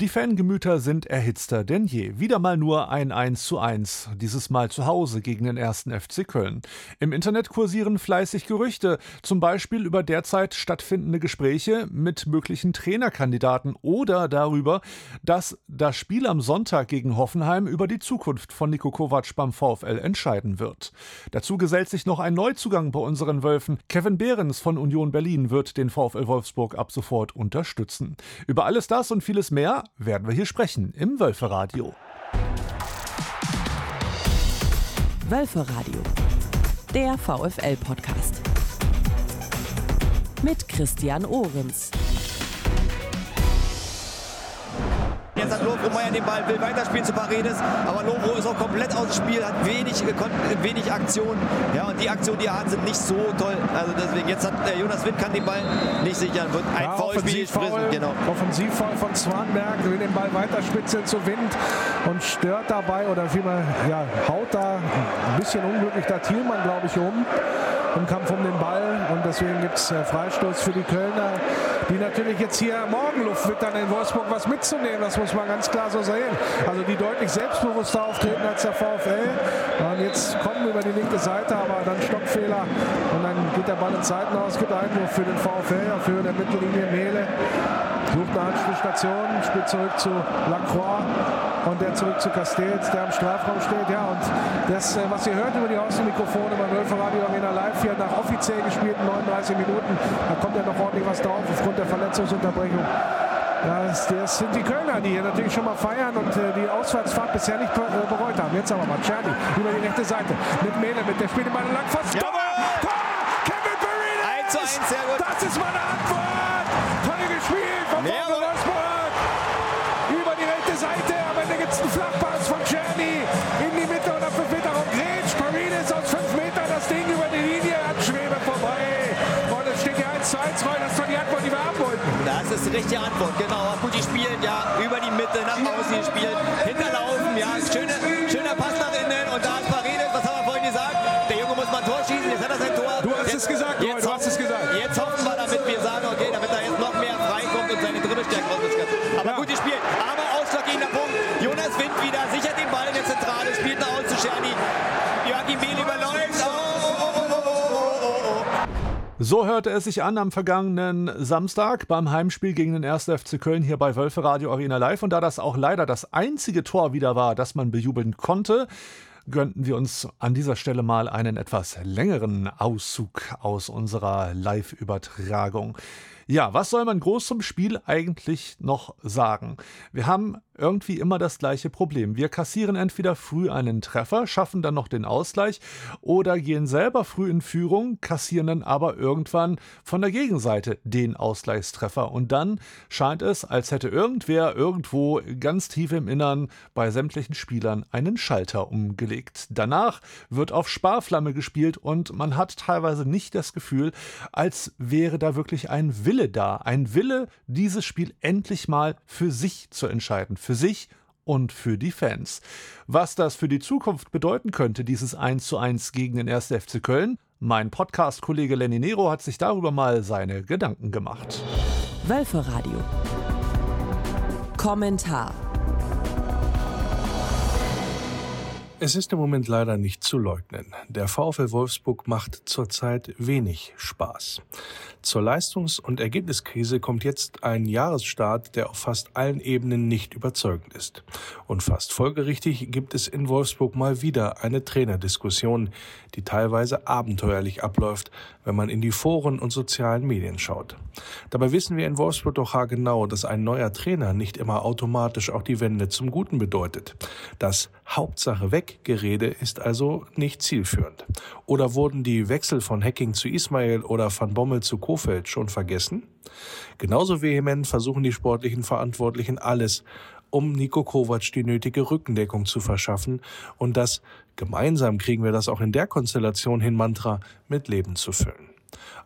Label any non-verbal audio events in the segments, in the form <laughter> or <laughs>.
Die Fangemüter sind erhitzter denn je. Wieder mal nur ein 1 zu 1, dieses Mal zu Hause gegen den ersten FC Köln. Im Internet kursieren fleißig Gerüchte, zum Beispiel über derzeit stattfindende Gespräche mit möglichen Trainerkandidaten oder darüber, dass das Spiel am Sonntag gegen Hoffenheim über die Zukunft von Niko Kovac beim VfL entscheiden wird. Dazu gesellt sich noch ein Neuzugang bei unseren Wölfen. Kevin Behrens von Union Berlin wird den VfL Wolfsburg ab sofort unterstützen. Über alles das und vieles mehr werden wir hier sprechen im Wölferadio. Wölferadio, der VfL-Podcast. Mit Christian Ohrens. Jetzt hat Lovro Meyer den Ball, will weiterspielen zu Paredes, aber Lovro ist auch komplett aus dem Spiel, hat wenig, wenig Aktionen. Ja, und die Aktionen, die er hat, sind nicht so toll. Also deswegen, jetzt hat äh, Jonas Wind kann den Ball nicht sichern, wird ein ja, Foulspiel Foul, genau. Offensivfoul von Zwanberg, will den Ball weiterspitzeln zu Wind und stört dabei oder vielmehr ja, haut da ein bisschen unglücklich da Thielmann, glaube ich, um im Kampf um den Ball. Und deswegen gibt es äh, Freistoß für die Kölner, die natürlich jetzt hier morgen Luft wittern in Wolfsburg was mitzunehmen, das muss man ganz klar so sehen. Also die deutlich selbstbewusster auftreten als der VfL. Und jetzt kommen über die linke Seite, aber dann Stockfehler. Und dann geht der Ball ins Seitenhaus, gibt Einwurf für den VfL auf Höhe der Mittellinie. Mele sucht eine Anschlussstation, spielt zurück zu Lacroix und der zurück zu Castells, der am Strafraum steht. Ja, und das, äh, was ihr hört über die Außenmikrofone beim Wölfer Radio Arena Live hier nach offiziell gespielten 39 Minuten, da kommt ja noch ordentlich was drauf aufgrund der Verletzungsunterbrechung. Das, das, sind die Kölner, die hier natürlich schon mal feiern und äh, die Auswärtsfahrt bisher nicht äh, bereut haben. Jetzt aber mal Czerny über die rechte Seite mit Mele, mit der spielt in lang fast. Ja. Tor! Tor! Kevin Perrin! 1 zu 1, sehr gut. Das ist meine Antwort! Toll gespielt von Wolfsburg! Ist die richtige Antwort, genau. Die spielen ja über die Mitte, nach außen gespielt, hinterlaufen, ja, schöne, so hörte es sich an am vergangenen Samstag beim Heimspiel gegen den 1. FC Köln hier bei Wölfe Radio Arena Live. Und da das auch leider das einzige Tor wieder war, das man bejubeln konnte, gönnten wir uns an dieser Stelle mal einen etwas längeren Auszug aus unserer Live-Übertragung. Ja, was soll man groß zum Spiel eigentlich noch sagen? Wir haben irgendwie immer das gleiche Problem. Wir kassieren entweder früh einen Treffer, schaffen dann noch den Ausgleich oder gehen selber früh in Führung, kassieren dann aber irgendwann von der Gegenseite den Ausgleichstreffer. Und dann scheint es, als hätte irgendwer irgendwo ganz tief im Innern bei sämtlichen Spielern einen Schalter umgelegt. Danach wird auf Sparflamme gespielt und man hat teilweise nicht das Gefühl, als wäre da wirklich ein Wille da, ein Wille, dieses Spiel endlich mal für sich zu entscheiden, für sich und für die Fans. Was das für die Zukunft bedeuten könnte, dieses 1 zu 1 gegen den 1. FC Köln, mein Podcast-Kollege Lenny Nero hat sich darüber mal seine Gedanken gemacht. Wölferadio. Kommentar. Es ist im Moment leider nicht zu leugnen. Der VfL Wolfsburg macht zurzeit wenig Spaß. Zur Leistungs- und Ergebniskrise kommt jetzt ein Jahresstart, der auf fast allen Ebenen nicht überzeugend ist. Und fast folgerichtig gibt es in Wolfsburg mal wieder eine Trainerdiskussion, die teilweise abenteuerlich abläuft, wenn man in die Foren und sozialen Medien schaut. Dabei wissen wir in Wolfsburg doch genau, dass ein neuer Trainer nicht immer automatisch auch die Wende zum Guten bedeutet. Das Hauptsache weg Gerede ist also nicht zielführend. Oder wurden die Wechsel von Hacking zu Ismail oder von Bommel zu Kofeld schon vergessen? Genauso vehement versuchen die sportlichen Verantwortlichen alles, um Nico Kovac die nötige Rückendeckung zu verschaffen und das gemeinsam kriegen wir das auch in der Konstellation hin Mantra mit Leben zu füllen.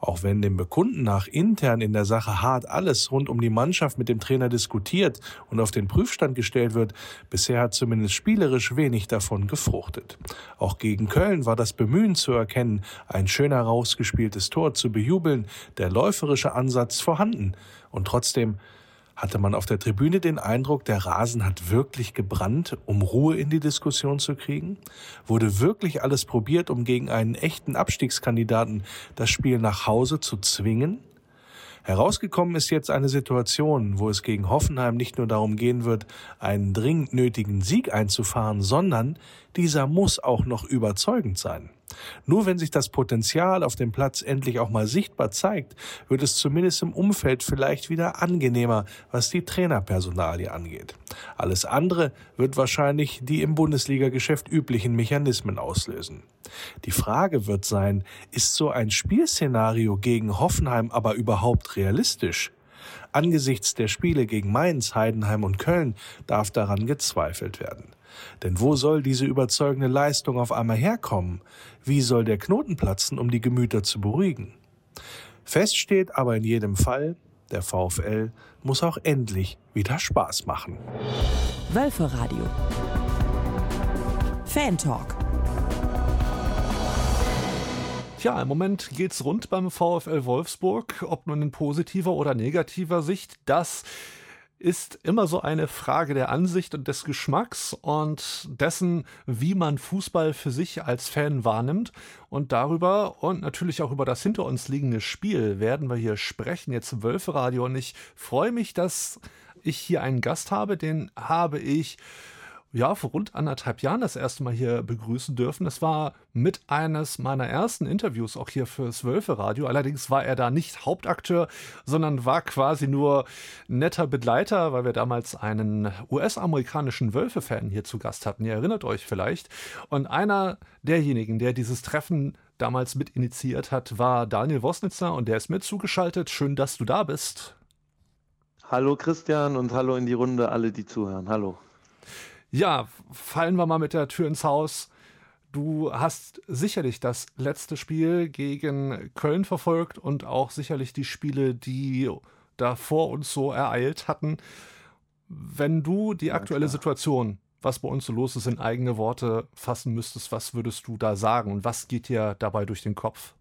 Auch wenn dem Bekunden nach intern in der Sache hart alles rund um die Mannschaft mit dem Trainer diskutiert und auf den Prüfstand gestellt wird, bisher hat zumindest spielerisch wenig davon gefruchtet. Auch gegen Köln war das Bemühen zu erkennen, ein schön herausgespieltes Tor zu bejubeln, der läuferische Ansatz vorhanden. Und trotzdem Hatte man auf der Tribüne den Eindruck, der Rasen hat wirklich gebrannt, um Ruhe in die Diskussion zu kriegen? Wurde wirklich alles probiert, um gegen einen echten Abstiegskandidaten das Spiel nach Hause zu zwingen? Herausgekommen ist jetzt eine Situation, wo es gegen Hoffenheim nicht nur darum gehen wird, einen dringend nötigen Sieg einzufahren, sondern dieser muss auch noch überzeugend sein. Nur wenn sich das Potenzial auf dem Platz endlich auch mal sichtbar zeigt, wird es zumindest im Umfeld vielleicht wieder angenehmer, was die Trainerpersonalie angeht. Alles andere wird wahrscheinlich die im Bundesliga-Geschäft üblichen Mechanismen auslösen. Die Frage wird sein, ist so ein Spielszenario gegen Hoffenheim aber überhaupt realistisch? Angesichts der Spiele gegen Mainz, Heidenheim und Köln darf daran gezweifelt werden. Denn wo soll diese überzeugende Leistung auf einmal herkommen? Wie soll der Knoten platzen, um die Gemüter zu beruhigen? Fest steht aber in jedem Fall, der VfL muss auch endlich wieder Spaß machen. Wölferadio. Fan Talk. Tja, im Moment geht's rund beim VfL Wolfsburg, ob nun in positiver oder negativer Sicht. Das ist immer so eine Frage der Ansicht und des Geschmacks und dessen, wie man Fußball für sich als Fan wahrnimmt. Und darüber und natürlich auch über das hinter uns liegende Spiel werden wir hier sprechen, jetzt im Wölferadio. Und ich freue mich, dass ich hier einen Gast habe, den habe ich ja, vor rund anderthalb Jahren das erste Mal hier begrüßen dürfen. Das war mit eines meiner ersten Interviews auch hier fürs Wölfe-Radio. Allerdings war er da nicht Hauptakteur, sondern war quasi nur netter Begleiter, weil wir damals einen US-amerikanischen Wölfe-Fan hier zu Gast hatten. Ihr erinnert euch vielleicht. Und einer derjenigen, der dieses Treffen damals mit initiiert hat, war Daniel Wosnitzer und der ist mir zugeschaltet. Schön, dass du da bist. Hallo Christian und hallo in die Runde, alle, die zuhören. Hallo. Ja, fallen wir mal mit der Tür ins Haus. Du hast sicherlich das letzte Spiel gegen Köln verfolgt und auch sicherlich die Spiele, die davor uns so ereilt hatten. Wenn du die aktuelle Situation, was bei uns so los ist, in eigene Worte fassen müsstest, was würdest du da sagen und was geht dir dabei durch den Kopf?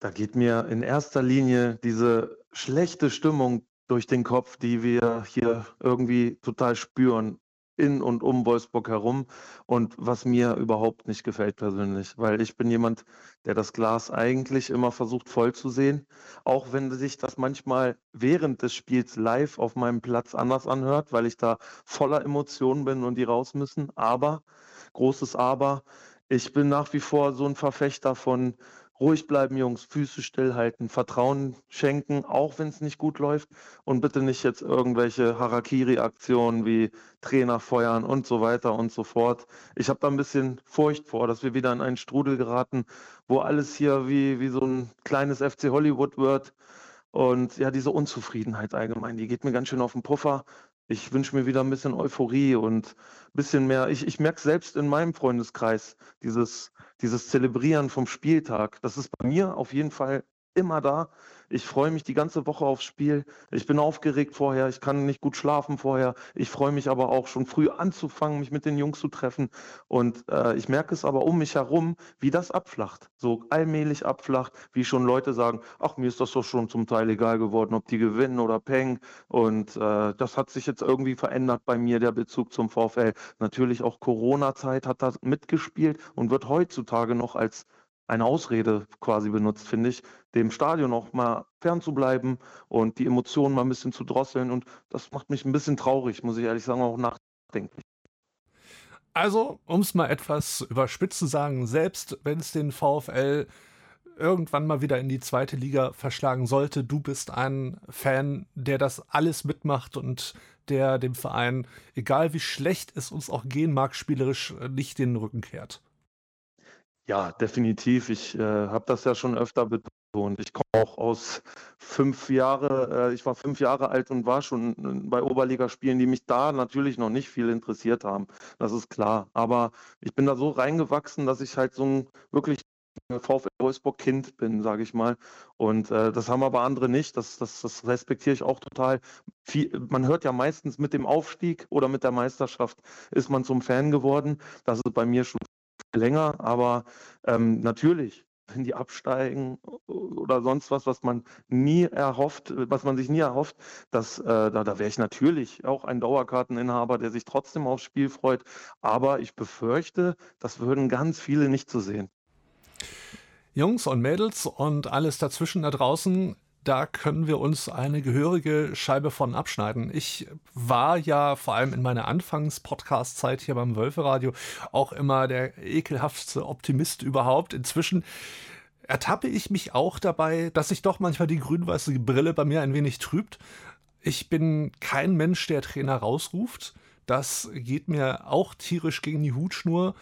Da geht mir in erster Linie diese schlechte Stimmung durch den Kopf, die wir hier irgendwie total spüren in und um Wolfsburg herum und was mir überhaupt nicht gefällt persönlich, weil ich bin jemand, der das Glas eigentlich immer versucht voll zu sehen, auch wenn sich das manchmal während des Spiels live auf meinem Platz anders anhört, weil ich da voller Emotionen bin und die raus müssen. Aber, großes Aber, ich bin nach wie vor so ein Verfechter von ruhig bleiben, Jungs, Füße stillhalten, Vertrauen schenken, auch wenn es nicht gut läuft und bitte nicht jetzt irgendwelche Harakiri-Aktionen wie Trainer feuern und so weiter und so fort. Ich habe da ein bisschen Furcht vor, dass wir wieder in einen Strudel geraten, wo alles hier wie, wie so ein kleines FC Hollywood wird. Und ja, diese Unzufriedenheit allgemein, die geht mir ganz schön auf den Puffer. Ich wünsche mir wieder ein bisschen Euphorie und ein bisschen mehr. Ich, ich merke selbst in meinem Freundeskreis, dieses, dieses Zelebrieren vom Spieltag. Das ist bei mir auf jeden Fall immer da. Ich freue mich die ganze Woche aufs Spiel. Ich bin aufgeregt vorher. Ich kann nicht gut schlafen vorher. Ich freue mich aber auch schon früh anzufangen, mich mit den Jungs zu treffen. Und äh, ich merke es aber um mich herum, wie das abflacht. So allmählich abflacht, wie schon Leute sagen, ach, mir ist das doch schon zum Teil egal geworden, ob die gewinnen oder peng. Und äh, das hat sich jetzt irgendwie verändert bei mir, der Bezug zum VfL. Natürlich auch Corona-Zeit hat da mitgespielt und wird heutzutage noch als eine Ausrede quasi benutzt, finde ich, dem Stadion auch mal fernzubleiben und die Emotionen mal ein bisschen zu drosseln. Und das macht mich ein bisschen traurig, muss ich ehrlich sagen, auch nachdenklich. Also, um es mal etwas überspitzt zu sagen, selbst wenn es den VfL irgendwann mal wieder in die zweite Liga verschlagen sollte, du bist ein Fan, der das alles mitmacht und der dem Verein, egal wie schlecht es uns auch gehen mag, spielerisch nicht den Rücken kehrt. Ja, definitiv. Ich äh, habe das ja schon öfter betont. Ich komme auch aus fünf Jahre, äh, ich war fünf Jahre alt und war schon äh, bei Oberligaspielen, die mich da natürlich noch nicht viel interessiert haben. Das ist klar. Aber ich bin da so reingewachsen, dass ich halt so ein wirklich VfL Wolfsburg-Kind bin, sage ich mal. Und äh, das haben aber andere nicht. Das, das, das respektiere ich auch total. Viel, man hört ja meistens mit dem Aufstieg oder mit der Meisterschaft ist man zum Fan geworden. Das ist bei mir schon länger, aber ähm, natürlich wenn die absteigen oder sonst was, was man nie erhofft, was man sich nie erhofft, dass, äh, da, da wäre ich natürlich auch ein Dauerkarteninhaber, der sich trotzdem aufs Spiel freut. Aber ich befürchte, das würden ganz viele nicht zu so sehen. Jungs und Mädels und alles dazwischen da draußen, da können wir uns eine gehörige Scheibe von abschneiden. Ich war ja vor allem in meiner Anfangs-Podcast-Zeit hier beim Wölferadio auch immer der ekelhaftste Optimist überhaupt. Inzwischen ertappe ich mich auch dabei, dass sich doch manchmal die grün-weiße Brille bei mir ein wenig trübt. Ich bin kein Mensch, der Trainer rausruft. Das geht mir auch tierisch gegen die Hutschnur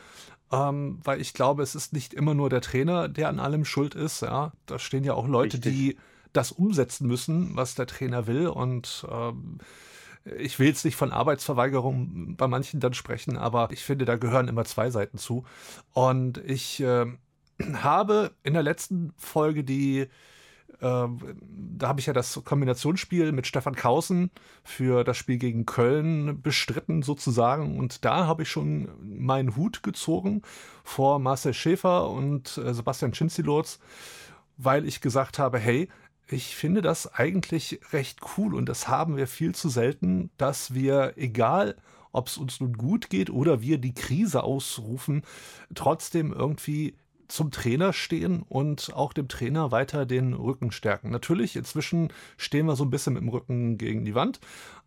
ähm, weil ich glaube, es ist nicht immer nur der Trainer, der an allem schuld ist. Ja, da stehen ja auch Leute, Richtig. die das umsetzen müssen, was der Trainer will. Und ähm, ich will jetzt nicht von Arbeitsverweigerung bei manchen dann sprechen, aber ich finde, da gehören immer zwei Seiten zu. Und ich äh, habe in der letzten Folge die ähm, da habe ich ja das Kombinationsspiel mit Stefan Kausen für das Spiel gegen Köln bestritten sozusagen und da habe ich schon meinen Hut gezogen vor Marcel Schäfer und äh, Sebastian Schinzilotz, weil ich gesagt habe, hey, ich finde das eigentlich recht cool und das haben wir viel zu selten, dass wir, egal ob es uns nun gut geht oder wir die Krise ausrufen, trotzdem irgendwie zum Trainer stehen und auch dem Trainer weiter den Rücken stärken. Natürlich, inzwischen stehen wir so ein bisschen mit dem Rücken gegen die Wand,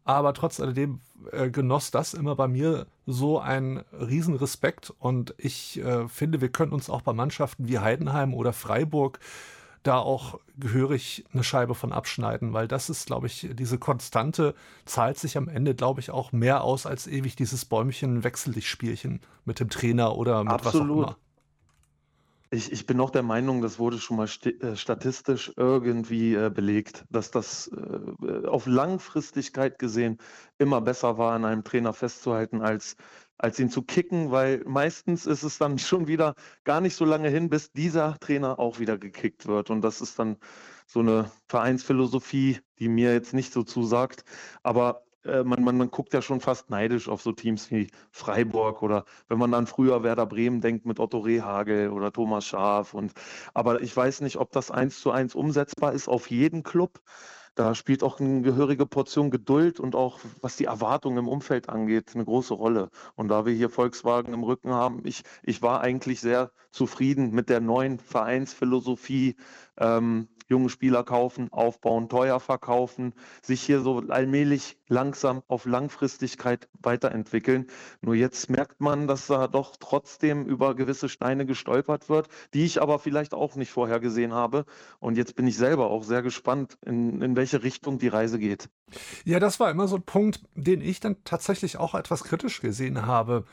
aber trotz alledem äh, genoss das immer bei mir so einen Riesenrespekt und ich äh, finde, wir können uns auch bei Mannschaften wie Heidenheim oder Freiburg da auch gehörig eine Scheibe von abschneiden, weil das ist, glaube ich, diese Konstante zahlt sich am Ende, glaube ich, auch mehr aus als ewig dieses Bäumchen Wechsellichtspielchen mit dem Trainer oder mit Absolut. was auch immer. Ich, ich bin auch der Meinung, das wurde schon mal äh, statistisch irgendwie äh, belegt, dass das äh, auf Langfristigkeit gesehen immer besser war, an einem Trainer festzuhalten, als, als ihn zu kicken, weil meistens ist es dann <laughs> schon wieder gar nicht so lange hin, bis dieser Trainer auch wieder gekickt wird. Und das ist dann so eine Vereinsphilosophie, die mir jetzt nicht so zusagt. Aber äh, man, man, man guckt ja schon fast neidisch auf so Teams wie Freiburg oder wenn man an früher Werder Bremen denkt mit Otto Rehagel oder Thomas Schaaf. Und, aber ich weiß nicht, ob das eins zu eins umsetzbar ist auf jeden Club. Da spielt auch eine gehörige Portion Geduld und auch, was die Erwartungen im Umfeld angeht, eine große Rolle. Und da wir hier Volkswagen im Rücken haben, ich, ich war eigentlich sehr zufrieden mit der neuen Vereinsphilosophie. Ähm, junge Spieler kaufen, aufbauen, teuer verkaufen, sich hier so allmählich langsam auf Langfristigkeit weiterentwickeln. Nur jetzt merkt man, dass da doch trotzdem über gewisse Steine gestolpert wird, die ich aber vielleicht auch nicht vorher gesehen habe. Und jetzt bin ich selber auch sehr gespannt, in, in welche Richtung die Reise geht. Ja, das war immer so ein Punkt, den ich dann tatsächlich auch etwas kritisch gesehen habe.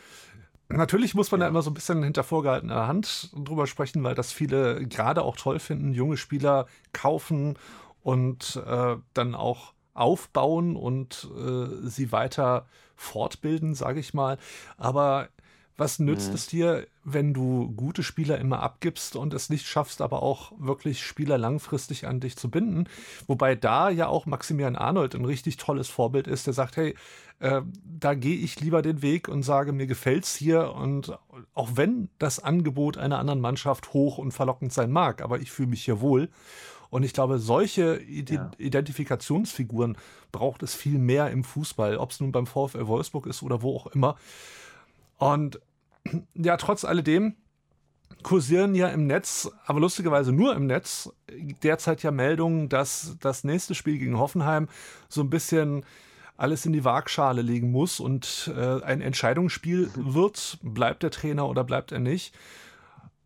Natürlich muss man ja. da immer so ein bisschen hinter vorgehaltener Hand drüber sprechen, weil das viele gerade auch toll finden, junge Spieler kaufen und äh, dann auch aufbauen und äh, sie weiter fortbilden, sage ich mal. Aber was nützt mhm. es dir, wenn du gute Spieler immer abgibst und es nicht schaffst, aber auch wirklich Spieler langfristig an dich zu binden? Wobei da ja auch Maximilian Arnold ein richtig tolles Vorbild ist, der sagt, hey, äh, da gehe ich lieber den Weg und sage, mir gefällt's hier und auch wenn das Angebot einer anderen Mannschaft hoch und verlockend sein mag, aber ich fühle mich hier wohl. Und ich glaube, solche Ide ja. Identifikationsfiguren braucht es viel mehr im Fußball, ob es nun beim VfL Wolfsburg ist oder wo auch immer. Und ja, trotz alledem kursieren ja im Netz, aber lustigerweise nur im Netz, derzeit ja Meldungen, dass das nächste Spiel gegen Hoffenheim so ein bisschen alles in die Waagschale legen muss und äh, ein Entscheidungsspiel wird. Bleibt der Trainer oder bleibt er nicht?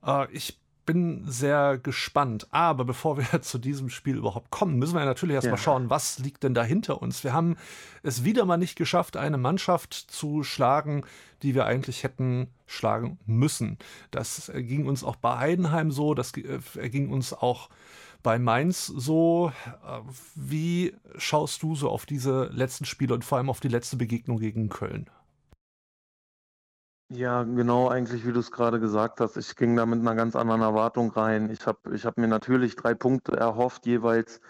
Äh, ich bin sehr gespannt. Aber bevor wir <laughs> zu diesem Spiel überhaupt kommen, müssen wir natürlich erstmal ja. schauen, was liegt denn da hinter uns. Wir haben es wieder mal nicht geschafft, eine Mannschaft zu schlagen, die wir eigentlich hätten schlagen müssen. Das ging uns auch bei Heidenheim so, das äh, ging uns auch bei Mainz so. Äh, wie schaust du so auf diese letzten Spiele und vor allem auf die letzte Begegnung gegen Köln? Ja, genau, eigentlich, wie du es gerade gesagt hast. Ich ging da mit einer ganz anderen Erwartung rein. Ich habe ich hab mir natürlich drei Punkte erhofft, jeweils,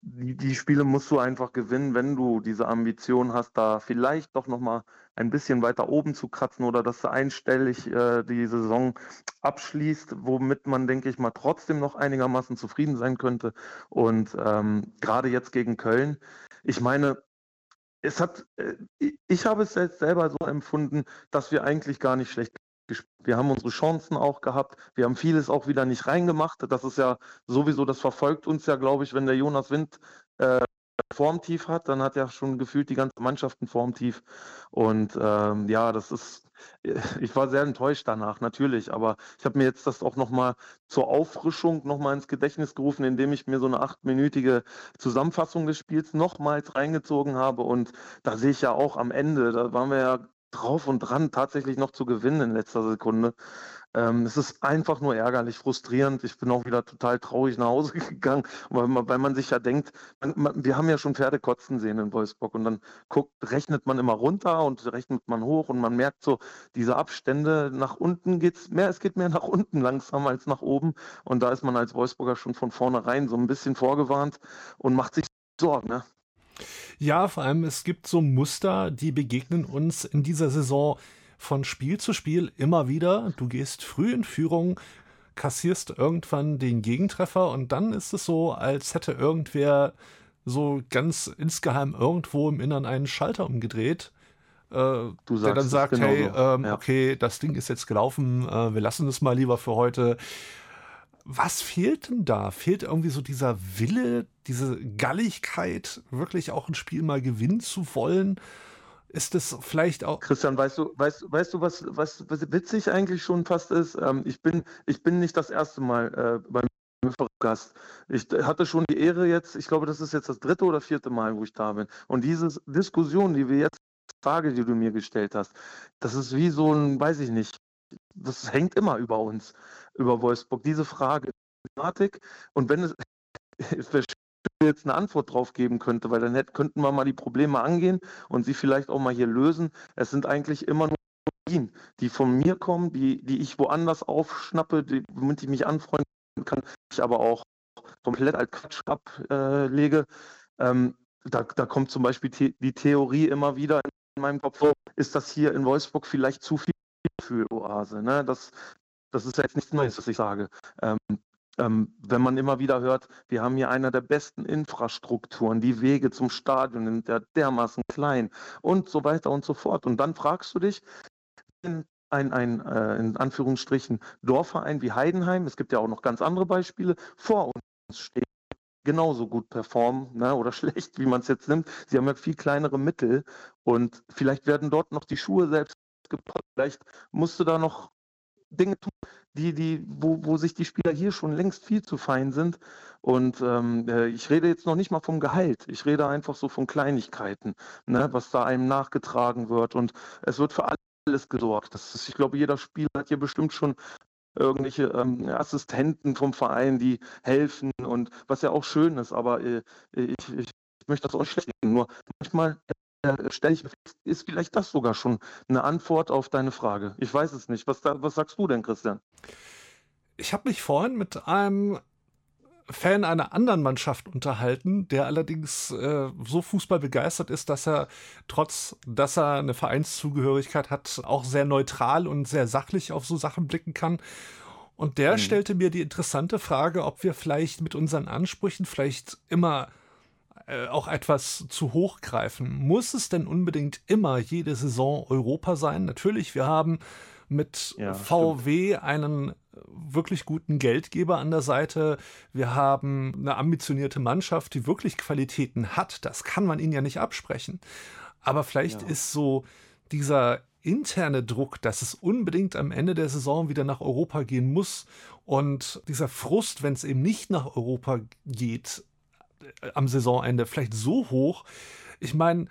die, die Spiele musst du einfach gewinnen, wenn du diese Ambition hast, da vielleicht doch nochmal ein bisschen weiter oben zu kratzen oder dass du einstellig äh, die Saison abschließt, womit man, denke ich mal, trotzdem noch einigermaßen zufrieden sein könnte. Und ähm, gerade jetzt gegen Köln, ich meine, es hat, äh, ich habe es jetzt selber so empfunden, dass wir eigentlich gar nicht schlecht gespielt. Wir haben unsere Chancen auch gehabt. Wir haben vieles auch wieder nicht reingemacht. Das ist ja sowieso, das verfolgt uns ja, glaube ich, wenn der Jonas Wind äh, Formtief hat, dann hat ja schon gefühlt die ganze Mannschaft ein Formtief. Und ähm, ja, das ist, <laughs> ich war sehr enttäuscht danach, natürlich. Aber ich habe mir jetzt das auch nochmal zur Auffrischung nochmal ins Gedächtnis gerufen, indem ich mir so eine achtminütige Zusammenfassung des Spiels nochmals reingezogen habe. Und da sehe ich ja auch am Ende, da waren wir ja drauf und dran, tatsächlich noch zu gewinnen in letzter Sekunde. Ähm, es ist einfach nur ärgerlich, frustrierend. Ich bin auch wieder total traurig nach Hause <laughs> gegangen, weil man, weil man sich ja denkt, man, man, wir haben ja schon Pferde kotzen sehen in Wolfsburg und dann guckt, rechnet man immer runter und rechnet man hoch und man merkt so, diese Abstände nach unten geht's mehr, es geht mehr <laughs> nach unten langsam als nach oben und da ist man als Wolfsburger schon von vornherein so ein bisschen vorgewarnt und macht sich Sorgen. Ne? Ja, vor allem es gibt so Muster, die begegnen uns in dieser Saison von Spiel zu Spiel immer wieder. Du gehst früh in Führung, kassierst irgendwann den Gegentreffer und dann ist es so, als hätte irgendwer so ganz insgeheim irgendwo im Innern einen Schalter umgedreht. Äh, der dann sagt, genau hey, so. ähm, ja. okay, das Ding ist jetzt gelaufen, äh, wir lassen es mal lieber für heute. Was fehlt denn da? Fehlt irgendwie so dieser Wille, diese Galligkeit, wirklich auch ein Spiel mal gewinnen zu wollen? Ist es vielleicht auch. Christian, weißt du, weißt, weißt du, was, was, was witzig eigentlich schon fast ist? Ähm, ich, bin, ich bin nicht das erste Mal äh, beim Gast. Ich hatte schon die Ehre jetzt, ich glaube, das ist jetzt das dritte oder vierte Mal, wo ich da bin. Und diese Diskussion, die wir jetzt, Frage, die du mir gestellt hast, das ist wie so ein, weiß ich nicht, das hängt immer über uns, über Wolfsburg, diese Frage. Und wenn es, <laughs> jetzt eine Antwort drauf geben könnte, weil dann hätte, könnten wir mal die Probleme angehen und sie vielleicht auch mal hier lösen. Es sind eigentlich immer nur Ideen, die von mir kommen, die, die ich woanders aufschnappe, die, womit ich mich anfreunden kann, ich aber auch komplett als Quatsch ablege. Ähm, da, da kommt zum Beispiel die Theorie immer wieder in meinem Kopf, ist das hier in Wolfsburg vielleicht zu viel für Oase? Ne? Das, das ist jetzt nichts Neues, was ich sage. Ähm, ähm, wenn man immer wieder hört, wir haben hier eine der besten Infrastrukturen, die Wege zum Stadion sind ja dermaßen klein und so weiter und so fort. Und dann fragst du dich, ein, ein äh, in Anführungsstrichen Dorfverein wie Heidenheim, es gibt ja auch noch ganz andere Beispiele, vor uns steht genauso gut performen ne, oder <laughs> schlecht, wie man es jetzt nimmt. Sie haben ja viel kleinere Mittel und vielleicht werden dort noch die Schuhe selbst gebaut. Vielleicht musst du da noch Dinge tun, die, die, wo, wo sich die Spieler hier schon längst viel zu fein sind. Und ähm, äh, ich rede jetzt noch nicht mal vom Gehalt. Ich rede einfach so von Kleinigkeiten, ne, was da einem nachgetragen wird. Und es wird für alles gesorgt. Das ist, ich glaube, jeder Spieler hat hier bestimmt schon irgendwelche ähm, Assistenten vom Verein, die helfen und was ja auch schön ist, aber äh, ich, ich, möchte das auch nicht schlecht reden. Nur manchmal stelle ich ist vielleicht das sogar schon eine Antwort auf deine Frage. Ich weiß es nicht. Was, was sagst du denn, Christian? Ich habe mich vorhin mit einem Fan einer anderen Mannschaft unterhalten, der allerdings äh, so Fußball begeistert ist, dass er trotz, dass er eine Vereinszugehörigkeit hat, auch sehr neutral und sehr sachlich auf so Sachen blicken kann. Und der hm. stellte mir die interessante Frage, ob wir vielleicht mit unseren Ansprüchen vielleicht immer äh, auch etwas zu hoch greifen. Muss es denn unbedingt immer jede Saison Europa sein? Natürlich, wir haben mit ja, VW stimmt. einen wirklich guten Geldgeber an der Seite. Wir haben eine ambitionierte Mannschaft, die wirklich Qualitäten hat. Das kann man ihnen ja nicht absprechen. Aber vielleicht ja. ist so dieser interne Druck, dass es unbedingt am Ende der Saison wieder nach Europa gehen muss und dieser Frust, wenn es eben nicht nach Europa geht, am Saisonende vielleicht so hoch. Ich meine,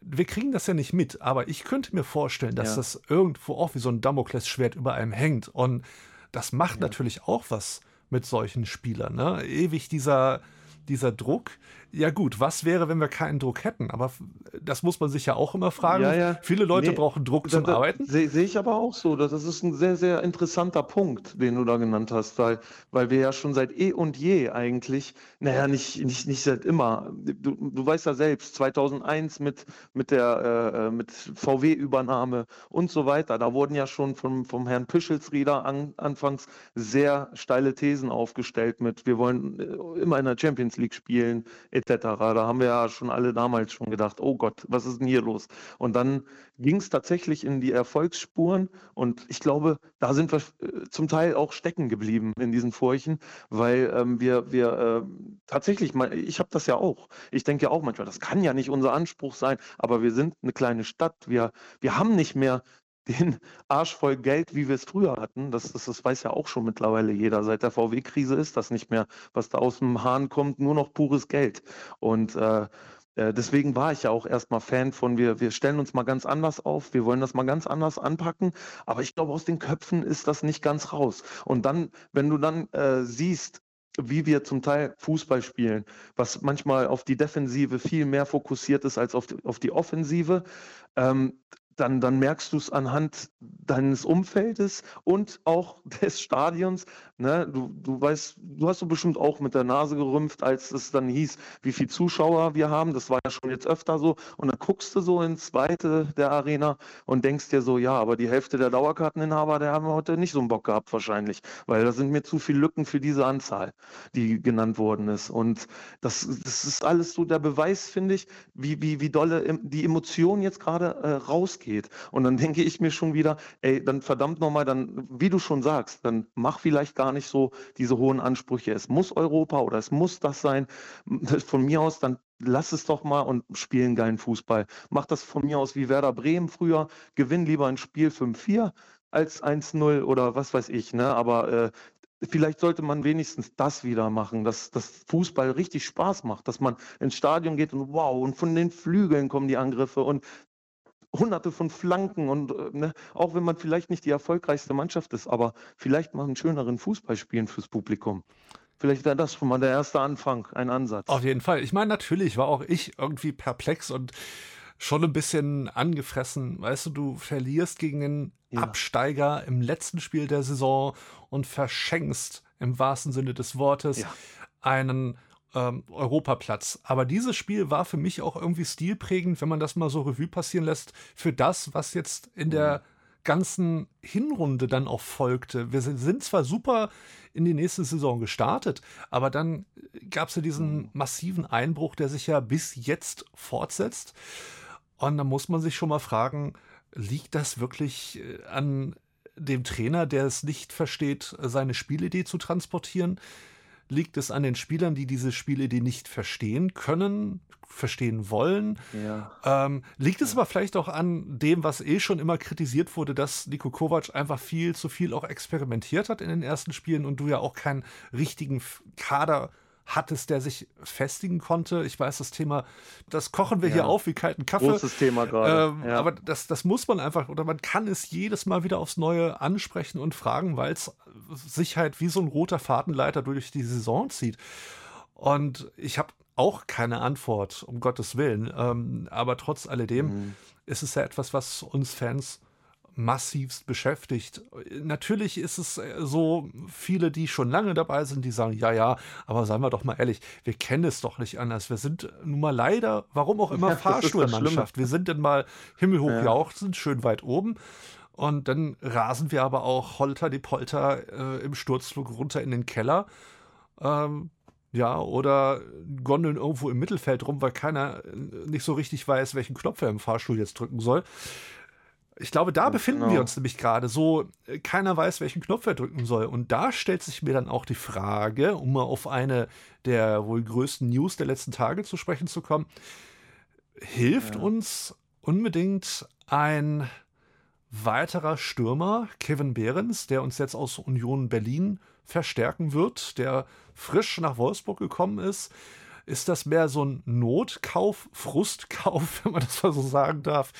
wir kriegen das ja nicht mit, aber ich könnte mir vorstellen, dass ja. das irgendwo auch wie so ein Damoklesschwert über einem hängt. Und das macht ja. natürlich auch was mit solchen Spielern. Ne? Ewig dieser, dieser Druck. Ja gut, was wäre, wenn wir keinen Druck hätten? Aber das muss man sich ja auch immer fragen. Ja, ja. Viele Leute Nee, brauchen Druck Da, zum da, Arbeiten. Sehe seh ich aber auch so. Das ist ein sehr, sehr interessanter Punkt, den du da genannt hast, weil, weil wir ja schon seit eh und je eigentlich, naja, nicht, nicht, nicht seit immer. Du, du weißt ja selbst, 2001 mit, mit der äh, mit VW-Übernahme und so weiter, da wurden ja schon vom, vom Herrn Pischelsrieder an, anfangs sehr steile Thesen aufgestellt mit, wir wollen äh, immer in der Champions League spielen, etc. Da haben wir ja schon alle damals schon gedacht, oh Gott, was ist denn hier los? Und dann ging es tatsächlich in die Erfolgsspuren und ich glaube, da sind wir äh, zum Teil auch stecken geblieben in diesen Furchen, weil ähm, wir, wir äh, tatsächlich, ich habe das ja auch, ich denke ja auch manchmal, das kann ja nicht unser Anspruch sein, aber wir sind eine kleine Stadt, wir, wir haben nicht mehr den Arsch voll Geld, wie wir es früher hatten. Das, das, das weiß ja auch schon mittlerweile jeder. Seit der VW-Krise ist das nicht mehr, was da aus dem Hahn kommt, nur noch pures Geld. Und äh, äh, deswegen war ich ja auch erstmal Fan von, wir, wir stellen uns mal ganz anders auf, wir wollen das mal ganz anders anpacken, aber ich glaube, aus den Köpfen ist das nicht ganz raus. Und dann, wenn du dann äh, siehst, wie wir zum Teil Fußball spielen, was manchmal auf die Defensive viel mehr fokussiert ist als auf die, auf die Offensive, ähm, dann, dann merkst du es anhand deines Umfeldes und auch <laughs> des Stadions. Ne? Du, du weißt, du hast so bestimmt auch mit der Nase gerümpft, als es dann hieß, wie viele Zuschauer wir haben. Das war ja schon jetzt öfter so. Und dann guckst du so ins Weite der Arena und denkst dir so, ja, aber die Hälfte der Dauerkarteninhaber, der haben heute nicht so einen Bock gehabt wahrscheinlich, weil da sind mir zu viele Lücken für diese Anzahl, die genannt worden ist. Und das, das ist alles so der Beweis, finde ich, wie, wie, wie dolle die Emotion jetzt gerade äh, rausgeht. Und dann denke ich mir schon wieder, ey, dann verdammt nochmal, dann, wie du schon sagst, dann mach vielleicht gar nicht so diese hohen Ansprüche. Es muss Europa oder es muss das sein. <laughs> Von mir aus, dann lass es doch mal und spiel einen geilen Fußball. Mach das von mir aus wie Werder Bremen früher. Gewinn lieber ein Spiel 5-4 als 1-0 oder was weiß ich. Ne? Aber äh, vielleicht sollte man wenigstens das wieder machen, dass das Fußball richtig Spaß macht, dass man ins Stadion geht und wow, und von den Flügeln kommen die Angriffe und hunderte von Flanken und äh, ne, auch wenn man vielleicht nicht die erfolgreichste Mannschaft ist, aber vielleicht mal einen schöneren Fußball spielen fürs Publikum. Vielleicht wäre das schon mal der erste Anfang, ein Ansatz. Auf jeden Fall. Ich meine, natürlich war auch ich irgendwie perplex und schon ein bisschen angefressen. Weißt du, du verlierst gegen den Ja. Absteiger im letzten Spiel der Saison und verschenkst im wahrsten Sinne des Wortes Ja. einen ähm, Europaplatz. Aber dieses Spiel war für mich auch irgendwie stilprägend, wenn man das mal so Revue passieren lässt, für das, was jetzt in der ganzen Hinrunde dann auch folgte. Wir sind, zwar super in die nächste Saison gestartet, aber dann gab es ja diesen massiven Einbruch, der sich ja bis jetzt fortsetzt. Und da muss man sich schon mal fragen, liegt das wirklich äh, an dem Trainer, der es nicht versteht, seine Spielidee zu transportieren? Liegt es an den Spielern, die diese Spielidee nicht verstehen können, verstehen wollen? Ja. Ähm, liegt es aber vielleicht auch an dem, was eh schon immer kritisiert wurde, dass Niko Kovac einfach viel zu viel auch experimentiert hat in den ersten Spielen und du ja auch keinen richtigen Kader hattest, der sich festigen konnte. Ich weiß, das Thema, das kochen wir hier Ja. auf wie kalten Kaffee. Großes Thema gerade. Ähm, ja. Aber das, das muss man einfach, oder man kann es jedes Mal wieder aufs Neue ansprechen und fragen, weil es sich halt wie so ein roter Fadenleiter durch die Saison zieht. Und ich habe auch keine Antwort, um Gottes Willen. Ähm, aber trotz alledem Mhm. ist es ja etwas, was uns Fans massivst beschäftigt. Natürlich ist es äh, so, viele, die schon lange dabei sind, die sagen, ja, ja, aber seien wir doch mal ehrlich, wir kennen es doch nicht anders. Wir sind nun mal leider, warum auch immer, <laughs> Ja, Fahrstuhlmannschaft. Wir sind dann mal himmelhoch Ja. jauchzend, schön weit oben. Und dann rasen wir aber auch holter die Polter äh, im Sturzflug runter in den Keller. Ähm, ja, oder gondeln irgendwo im Mittelfeld rum, weil keiner äh, nicht so richtig weiß, welchen Knopf er im Fahrstuhl jetzt drücken soll. Ich glaube, da befinden genau. wir uns nämlich gerade so, äh, keiner weiß, welchen Knopf er drücken soll. Und da stellt sich mir dann auch die Frage, um mal auf eine der wohl größten News der letzten Tage zu sprechen zu kommen, hilft uns unbedingt ein weiterer Stürmer, Kevin Behrens, der uns jetzt aus Union Berlin verstärken wird, der frisch nach Wolfsburg gekommen ist. Ist das mehr so ein Notkauf, Frustkauf, <laughs> wenn man das mal so sagen darf?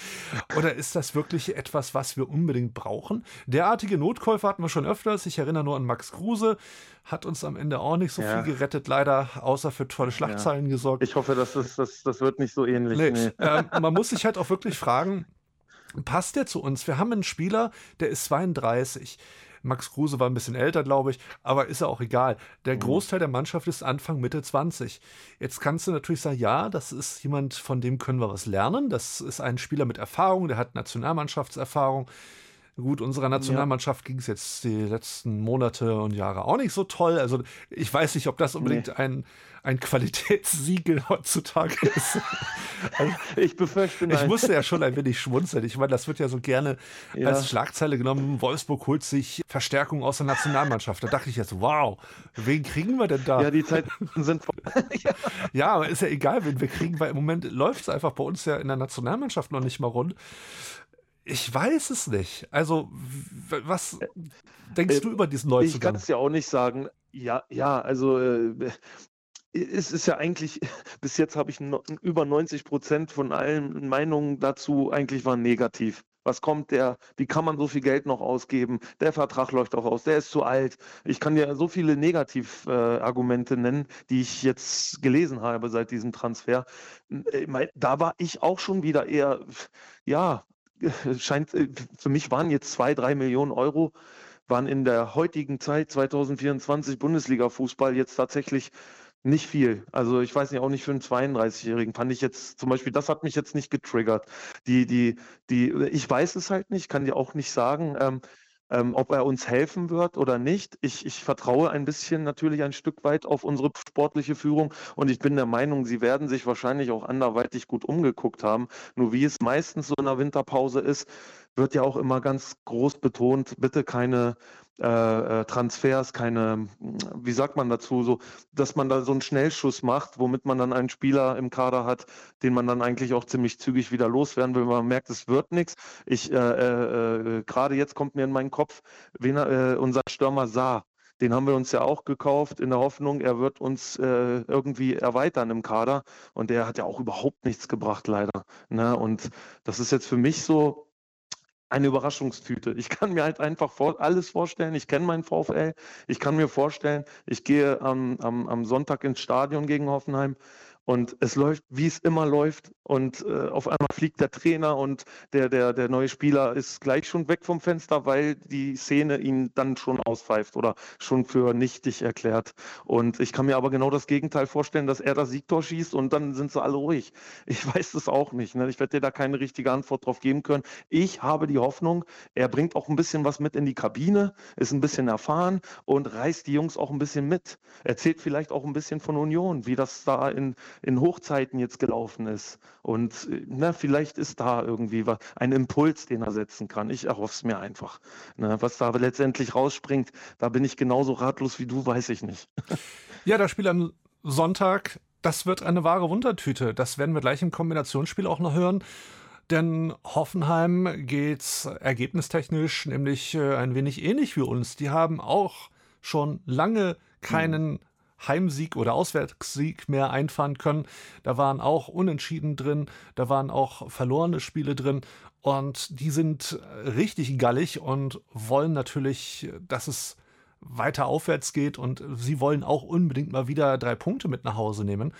Oder ist das wirklich etwas, was wir unbedingt brauchen? Derartige Notkäufe hatten wir schon öfters. Ich erinnere nur an Max Kruse, hat uns am Ende auch nicht so ja. viel gerettet, leider, außer für tolle Schlagzeilen ja. gesorgt. Ich hoffe, das, das, das wird nicht so ähnlich. Nee. Nee. Ähm, man muss sich halt auch wirklich fragen, passt der zu uns? Wir haben einen Spieler, der ist 32. Max Kruse war ein bisschen älter, glaube ich, aber ist ja auch egal. Der mhm. Großteil der Mannschaft ist Anfang, Mitte 20. Jetzt kannst du natürlich sagen, ja, das ist jemand, von dem können wir was lernen. Das ist ein Spieler mit Erfahrung, der hat Nationalmannschaftserfahrung. Gut, unserer Nationalmannschaft ja. ging es jetzt die letzten Monate und Jahre auch nicht so toll. Also ich weiß nicht, ob das unbedingt nee. ein, ein Qualitätssiegel heutzutage <laughs> ist. also, ich befürchte nein. Ich musste ja schon ein <laughs> wenig schmunzeln. Ich meine, das wird ja so gerne ja. als Schlagzeile genommen. Wolfsburg holt sich Verstärkung aus der Nationalmannschaft. Da dachte ich jetzt, wow, wen kriegen wir denn da? Ja, die Zeiten sind vorbei. <laughs> ja, aber ist ja egal, wen wir kriegen, weil im Moment läuft es einfach bei uns ja in der Nationalmannschaft noch nicht mal rund. Ich weiß es nicht. Also, was denkst äh, du über diesen Neuzugang? Ich kann es ja auch nicht sagen. Ja, ja, also äh, es ist ja eigentlich, <laughs> bis jetzt habe ich no, über 90 Prozent von allen Meinungen dazu eigentlich waren negativ. Was kommt der? Wie kann man so viel Geld noch ausgeben? Der Vertrag läuft auch aus, der ist zu alt. Ich kann dir so viele Negativargumente äh, nennen, die ich jetzt gelesen habe seit diesem Transfer. Äh, da war ich auch schon wieder eher, ja, <laughs> scheint, äh, für mich waren jetzt zwei, drei Millionen Euro, waren in der heutigen Zeit 2024 Bundesliga-Fußball jetzt tatsächlich nicht viel. Also ich weiß nicht, auch nicht für einen 32-Jährigen. Fand ich jetzt zum Beispiel, das hat mich jetzt nicht getriggert. Die, die, die, ich weiß es halt nicht, kann dir auch nicht sagen. Ähm, ähm, ob er uns helfen wird oder nicht. Ich, ich vertraue ein bisschen natürlich ein Stück weit auf unsere sportliche Führung und ich bin der Meinung, sie werden sich wahrscheinlich auch anderweitig gut umgeguckt haben. Nur wie es meistens so in der Winterpause ist, wird ja auch immer ganz groß betont, bitte keine äh, Transfers, keine, wie sagt man dazu, so, dass man da so einen Schnellschuss macht, womit man dann einen Spieler im Kader hat, den man dann eigentlich auch ziemlich zügig wieder loswerden will, man merkt, es wird nichts. Ich, äh, äh, äh, gerade jetzt kommt mir in meinen Kopf, wen, äh, unser Stürmer sah. Den haben wir uns ja auch gekauft in der Hoffnung, er wird uns äh, irgendwie erweitern im Kader. Und der hat ja auch überhaupt nichts gebracht, leider. Ne? Und das ist jetzt für mich so, eine Überraschungstüte. Ich kann mir halt einfach vor, alles vorstellen. Ich kenne meinen VfL. Ich kann mir vorstellen, ich gehe am, am, am Sonntag ins Stadion gegen Hoffenheim und es läuft, wie es immer läuft. Und äh, auf einmal fliegt der Trainer und der, der, der neue Spieler ist gleich schon weg vom Fenster, weil die Szene ihn dann schon auspfeift oder schon für nichtig erklärt. Und ich kann mir aber genau das Gegenteil vorstellen, dass er das Siegtor schießt und dann sind sie alle ruhig. Ich <laughs> weiß das auch nicht. Ne? Ich werde dir da keine richtige Antwort drauf geben können. Ich habe die Hoffnung, er bringt auch ein bisschen was mit in die Kabine, ist ein bisschen erfahren und reißt die Jungs auch ein bisschen mit. Erzählt vielleicht auch ein bisschen von Union, wie das da in, in Hochzeiten jetzt gelaufen ist. Und na, vielleicht ist da irgendwie ein Impuls, den er setzen kann. Ich erhoffe es mir einfach. Na, was da letztendlich rausspringt, da bin ich genauso ratlos wie du, weiß ich nicht. <laughs> Ja, das Spiel am Sonntag, das wird eine wahre Wundertüte. Das werden wir gleich im Kombinationsspiel auch noch hören. Denn Hoffenheim geht ergebnistechnisch nämlich äh, ein wenig ähnlich wie uns. Die haben auch schon lange keinen Heimsieg oder Auswärtssieg mehr einfahren können. Da waren auch Unentschieden drin, da waren auch verlorene Spiele drin und die sind richtig gallig und wollen natürlich, dass es weiter aufwärts geht und sie wollen auch unbedingt mal wieder drei Punkte mit nach Hause nehmen.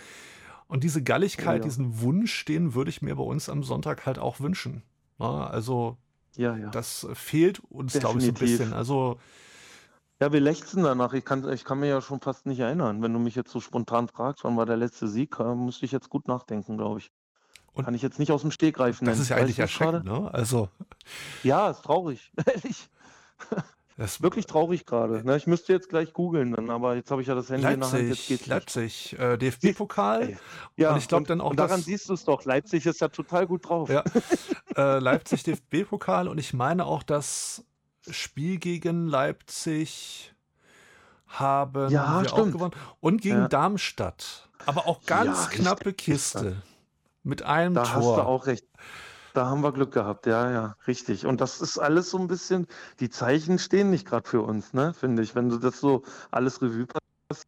Und diese Galligkeit, ja. diesen Wunsch, den würde ich mir bei uns am Sonntag halt auch wünschen. also ja, ja. das fehlt uns, glaube ich, so ein bisschen. Also ja, wir lechzen danach. Ich kann, ich kann mir ja schon fast nicht erinnern. Wenn du mich jetzt so spontan fragst, wann war der letzte Sieg, äh, müsste ich jetzt gut nachdenken, glaube ich. Und kann ich jetzt nicht aus dem Steg greifen. Das ist ja eigentlich erschreckend, ne? Also. Ja, ist traurig. <laughs> Ehrlich. Das ist wirklich traurig gerade. Ne? Ich müsste jetzt gleich googeln, aber jetzt habe ich ja das Handy Leipzig, in der Hand. Jetzt geht's Leipzig, äh, DFB-Pokal. Ja, und ich glaube dann auch. Und daran das, siehst du es doch. Leipzig ist ja total gut drauf. Ja. <laughs> äh, Leipzig DFB-Pokal und ich meine auch, dass Spiel gegen Leipzig haben ja, wir stimmt. auch gewonnen. Und gegen ja. Darmstadt. Aber auch ganz ja, knappe Kiste. Mit einem da Tor. Da hast du auch recht. Da haben wir Glück gehabt, ja, ja, richtig. Und das ist alles so ein bisschen, die Zeichen stehen nicht gerade für uns, ne, finde ich. Wenn du das so alles Revue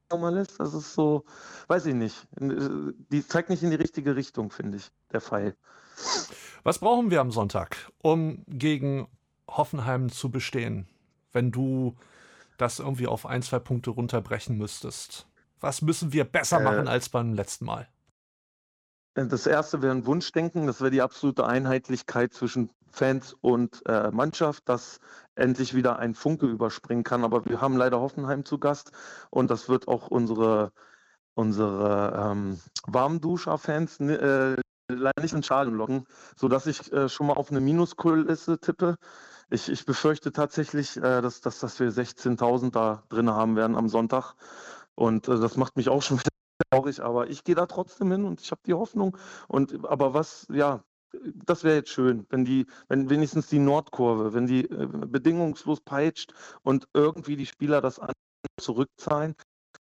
nochmal ist, das ist so, weiß ich nicht. Die zeigt nicht in die richtige Richtung, finde ich, der Pfeil. Was brauchen wir am Sonntag, um gegen Hoffenheim zu bestehen, wenn du das irgendwie auf ein, zwei Punkte runterbrechen müsstest? Was müssen wir besser äh, machen als beim letzten Mal? Das erste wäre ein Wunschdenken, das wäre die absolute Einheitlichkeit zwischen Fans und äh, Mannschaft, dass endlich wieder ein Funke überspringen kann. Aber wir haben leider Hoffenheim zu Gast und das wird auch unsere, unsere ähm, Warmduscher-Fans äh, leider nicht in Schalen locken, sodass ich äh, schon mal auf eine Minuskulisse tippe. Ich, ich befürchte tatsächlich, äh, dass, dass, dass wir 16.000 da drin haben werden am Sonntag. Und äh, das macht mich auch schon <laughs> wieder traurig, aber ich gehe da trotzdem hin und ich habe die Hoffnung. Und aber was, ja, das wäre jetzt schön, wenn die, wenn wenigstens die Nordkurve, wenn die äh, bedingungslos peitscht und irgendwie die Spieler das zurückzahlen,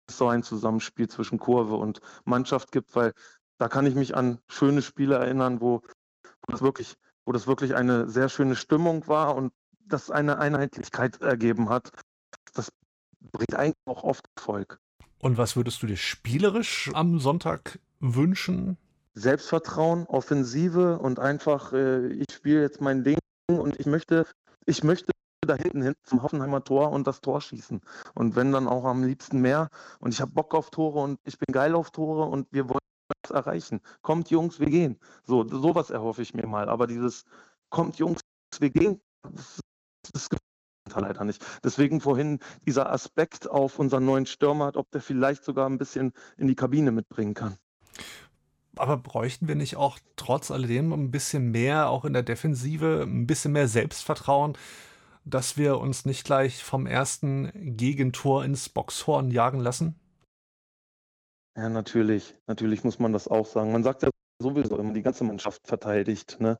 es so ein Zusammenspiel zwischen Kurve und Mannschaft gibt, weil da kann ich mich an schöne Spiele erinnern, wo, wo das wirklich, wo das wirklich eine sehr schöne Stimmung war und das eine Einheitlichkeit ergeben hat. Das bringt eigentlich auch oft Erfolg. Und was würdest du dir spielerisch am Sonntag wünschen? Selbstvertrauen, Offensive und einfach, äh, ich spiele jetzt mein Ding und ich möchte, ich möchte da hinten hin zum Hoffenheimer Tor und das Tor schießen. Und wenn dann auch am liebsten mehr. Und ich habe Bock auf Tore und ich bin geil auf Tore und wir wollen das erreichen. Kommt Jungs, wir gehen. So, sowas erhoffe ich mir mal. Aber dieses kommt Jungs, wir gehen, das, das leider nicht. Deswegen vorhin dieser Aspekt auf unseren neuen Stürmer, ob der vielleicht sogar ein bisschen in die Kabine mitbringen kann. Aber bräuchten wir nicht auch trotz alledem ein bisschen mehr, auch in der Defensive, ein bisschen mehr Selbstvertrauen, dass wir uns nicht gleich vom ersten Gegentor ins Boxhorn jagen lassen? Ja, natürlich. Natürlich muss man das auch sagen. Man sagt ja sowieso immer, die ganze Mannschaft verteidigt. Ne?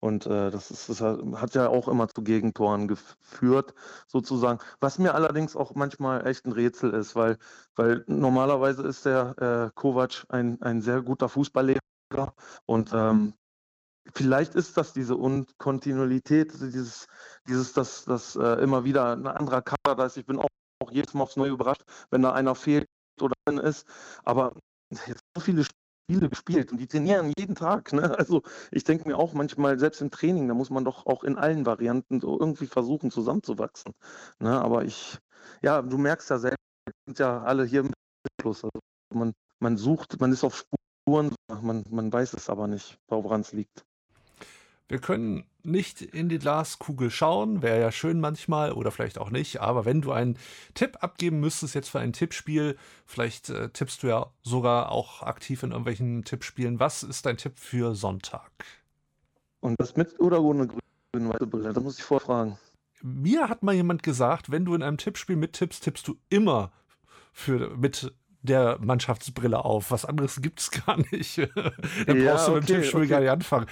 Und äh, das, ist, das hat ja auch immer zu Gegentoren geführt, sozusagen. Was mir allerdings auch manchmal echt ein Rätsel ist, weil, weil normalerweise ist der äh, Kovac ein, ein sehr guter Fußballlehrer und ähm, vielleicht ist das diese Unkontinuität, dieses, dieses dass, dass äh, immer wieder ein anderer Kader da ist. Ich bin auch, auch jedes Mal aufs Neue überrascht, wenn da einer fehlt oder drin ist. Aber jetzt so viele Spiele gespielt und die trainieren jeden Tag. Ne? Also ich denke mir auch manchmal, selbst im Training, da muss man doch auch in allen Varianten so irgendwie versuchen, zusammenzuwachsen. Ne? Aber ich, ja, du merkst ja selbst, sind ja alle hier im Plus. Also man, man sucht, man ist auf Spuren, man, man weiß es aber nicht, woran es liegt. Wir können nicht in die Glaskugel schauen, wäre ja schön manchmal oder vielleicht auch nicht, aber wenn du einen Tipp abgeben müsstest jetzt für ein Tippspiel, vielleicht äh, tippst du ja sogar auch aktiv in irgendwelchen Tippspielen. Was ist dein Tipp für Sonntag? Und das mit oder ohne grün-weiße Brille? Das muss ich vorfragen. Mir hat mal jemand gesagt, wenn du in einem Tippspiel mittippst, tippst du immer für, mit der Mannschaftsbrille auf. Was anderes gibt es <laughs> gar nicht. dann ja, brauchst du okay, mit dem Tippspiel okay. gar nicht anfangen.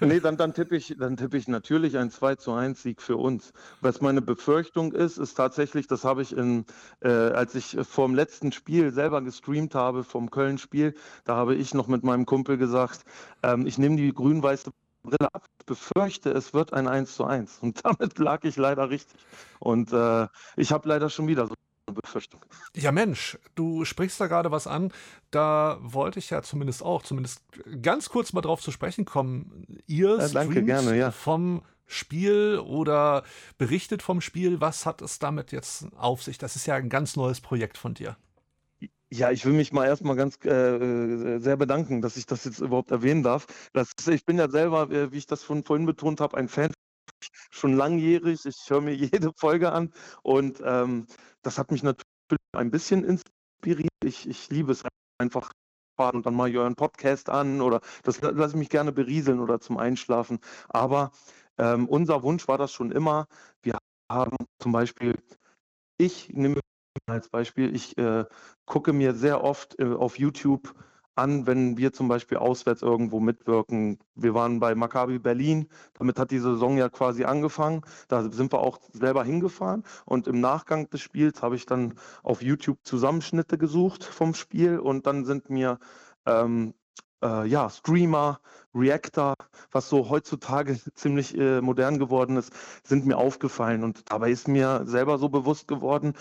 nee, dann, dann tippe ich, tipp ich natürlich ein 2 zu 1 Sieg für uns. Was meine Befürchtung ist, ist tatsächlich, das habe ich in, äh, als ich vor dem letzten Spiel selber gestreamt habe, vom Köln-Spiel, da habe ich noch mit meinem Kumpel gesagt, ähm, ich nehme die grün-weiße Brille ab, befürchte, es wird ein 1 zu 1. Und <laughs> damit lag ich leider richtig. Und äh, ich habe leider schon wieder so Befürchtung. Ja, Mensch, du sprichst da gerade was an. Da wollte ich ja zumindest auch, zumindest ganz kurz mal drauf zu sprechen kommen. Ihr ja, danke, gerne, ja. vom Spiel oder berichtet vom Spiel. Was hat es damit jetzt auf sich? Das ist ja ein ganz neues Projekt von dir. Ja, ich will mich mal erstmal ganz äh, sehr bedanken, dass ich das jetzt überhaupt erwähnen darf. Das, ich bin ja selber, äh, wie ich das von vorhin betont habe, ein Fan schon langjährig. Ich höre mir <laughs> jede Folge an und ähm, das hat mich natürlich ein bisschen inspiriert. Ich, ich liebe es einfach und dann mal euren Podcast an oder das lasse ich mich gerne berieseln oder zum Einschlafen. Aber ähm, unser Wunsch war das schon immer. Wir haben zum Beispiel, ich nehme als Beispiel, ich äh, gucke mir sehr oft äh, auf YouTube an, wenn wir zum Beispiel auswärts irgendwo mitwirken. Wir waren bei Maccabi Berlin, damit hat die Saison ja quasi angefangen. Da sind wir auch selber hingefahren und im Nachgang des Spiels habe ich dann auf YouTube Zusammenschnitte gesucht vom Spiel und dann sind mir ähm, äh, ja, Streamer, Reactor, was so heutzutage <laughs> ziemlich äh, modern geworden ist, sind mir aufgefallen. Und dabei ist mir selber so bewusst geworden,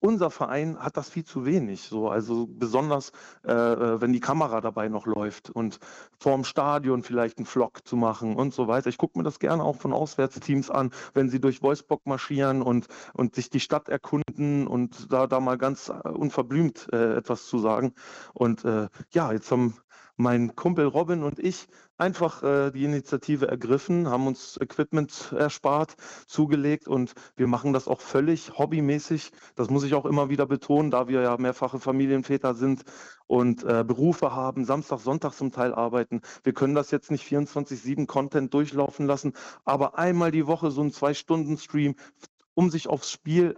unser Verein hat das viel zu wenig. So, also besonders, äh, äh wenn die Kamera dabei noch läuft und vorm Stadion vielleicht einen Vlog zu machen und so weiter. Ich gucke mir das gerne auch von Auswärtsteams an, wenn sie durch Wolfsburg marschieren und, und sich die Stadt erkunden und da, da mal ganz äh, unverblümt äh, etwas zu sagen. Und ja, jetzt haben mein Kumpel Robin und ich einfach äh, die Initiative ergriffen, haben uns Equipment erspart, zugelegt und wir machen das auch völlig hobbymäßig. Das muss ich auch immer wieder betonen, da wir ja mehrfache Familienväter sind und äh, Berufe haben, Samstag, Sonntag zum Teil arbeiten. Wir können das jetzt nicht 24-7 Content durchlaufen lassen, aber einmal die Woche so ein Zwei-Stunden-Stream, um sich aufs Spiel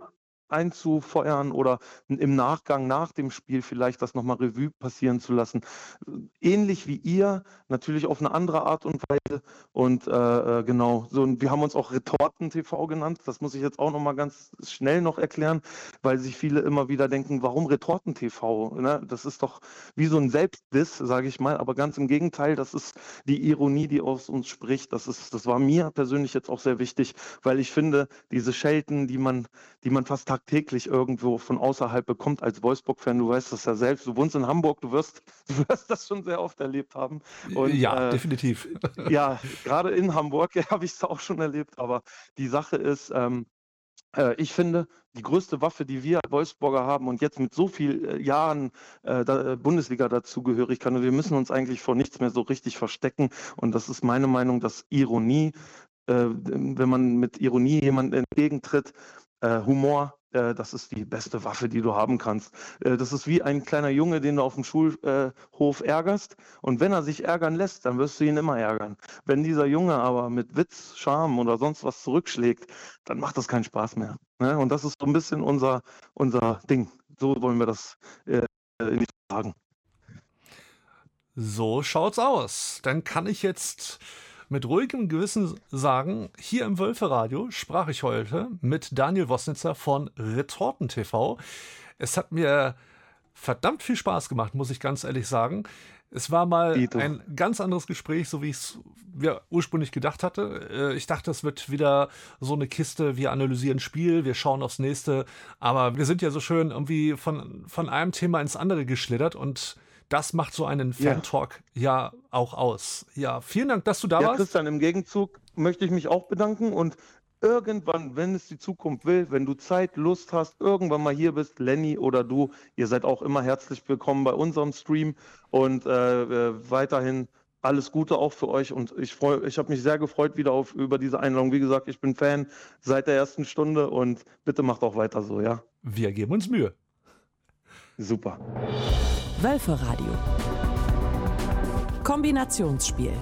einzufeuern oder im Nachgang nach dem Spiel vielleicht das nochmal Revue passieren zu lassen. Ähnlich wie ihr, natürlich auf eine andere Art und Weise. Und äh, äh genau, so, wir haben uns auch Retorten-TV genannt. Das muss ich jetzt auch nochmal ganz schnell noch erklären, weil sich viele immer wieder denken, warum Retorten-TV? Ne? Das ist doch wie so ein Selbstdiss, sage ich mal, aber ganz im Gegenteil, das ist die Ironie, die aus uns spricht. Das, ist, das war mir persönlich jetzt auch sehr wichtig, weil ich finde, diese Schelten, die man, die man fast tagtäglich irgendwo von außerhalb bekommt als Wolfsburg-Fan. Du weißt das ja selbst. Du wohnst in Hamburg, du wirst, <laughs> du wirst das schon sehr oft erlebt haben. Und, ja, äh, definitiv. <laughs> Ja, gerade in Hamburg <laughs> ja, habe ich es auch schon erlebt. Aber die Sache ist, ähm, äh, ich finde, die größte Waffe, die wir Wolfsburger haben und jetzt mit so vielen äh, Jahren äh, da, äh, Bundesliga dazugehörigkeit, wir müssen uns eigentlich vor nichts mehr so richtig verstecken. Und das ist meine Meinung, dass Ironie, äh, wenn man mit Ironie jemandem entgegentritt, äh, Humor, äh, das ist die beste Waffe, die du haben kannst. Äh, das ist wie ein kleiner Junge, den du auf dem Schulhof ärgerst. Und wenn er sich ärgern lässt, dann wirst du ihn immer ärgern. Wenn dieser Junge aber mit Witz, Charme oder sonst was zurückschlägt, dann macht das keinen Spaß mehr. Ne? Und das ist so ein bisschen unser, unser Ding. So wollen wir das äh, nicht sagen. So schaut's aus. Dann kann ich jetzt mit ruhigem Gewissen sagen, hier im Wölferadio sprach ich heute mit Daniel Wosnitzer von Retorten TV. Es hat mir verdammt viel Spaß gemacht, muss ich ganz ehrlich sagen. Es war mal Dito. ein ganz anderes Gespräch, so wie ich es mir ursprünglich gedacht hatte. Äh, ich dachte, es wird wieder so eine Kiste, wir analysieren Spiel, wir schauen aufs nächste. Aber wir sind ja so schön irgendwie von, von einem Thema ins andere geschlittert und das macht so einen Fan-Talk ja. ja. auch aus. Ja, vielen Dank, dass du da ja, warst. Christian, im Gegenzug möchte ich mich auch bedanken und irgendwann, wenn es die Zukunft will, wenn du Zeit, Lust hast, irgendwann mal hier bist, Lenny oder du, ihr seid auch immer herzlich willkommen bei unserem Stream und äh, äh weiterhin alles Gute auch für euch und ich freue, ich habe mich sehr gefreut wieder auf über diese Einladung. Wie gesagt, ich bin Fan seit der ersten Stunde und bitte macht auch weiter so, ja. Wir geben uns Mühe. Super. Wölferadio. Kombinationsspiel.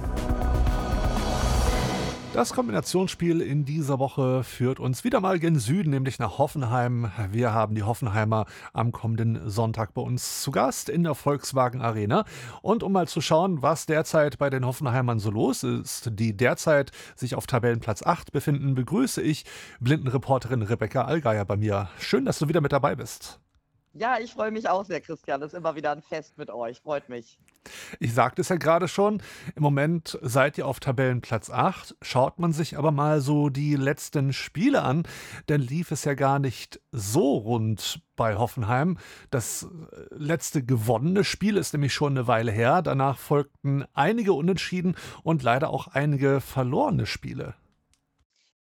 Das Kombinationsspiel in dieser Woche führt uns wieder mal gen Süden, nämlich nach Hoffenheim. Wir haben die Hoffenheimer am kommenden Sonntag bei uns zu Gast in der Volkswagen Arena. Und um mal zu schauen, was derzeit bei den Hoffenheimern so los ist, die derzeit sich auf Tabellenplatz 8 befinden, begrüße ich Blindenreporterin Rebecca Allgeier bei mir. Schön, dass du wieder mit dabei bist. Ja, ich freue mich auch sehr, Christian. Das ist immer wieder ein Fest mit euch. Freut mich. Ich sagte es ja gerade schon, im Moment seid ihr auf Tabellenplatz 8. Schaut man sich aber mal so die letzten Spiele an, dann lief es ja gar nicht so rund bei Hoffenheim. Das äh, letzte gewonnene Spiel ist nämlich schon eine Weile her. Danach folgten einige Unentschieden und leider auch einige verlorene Spiele.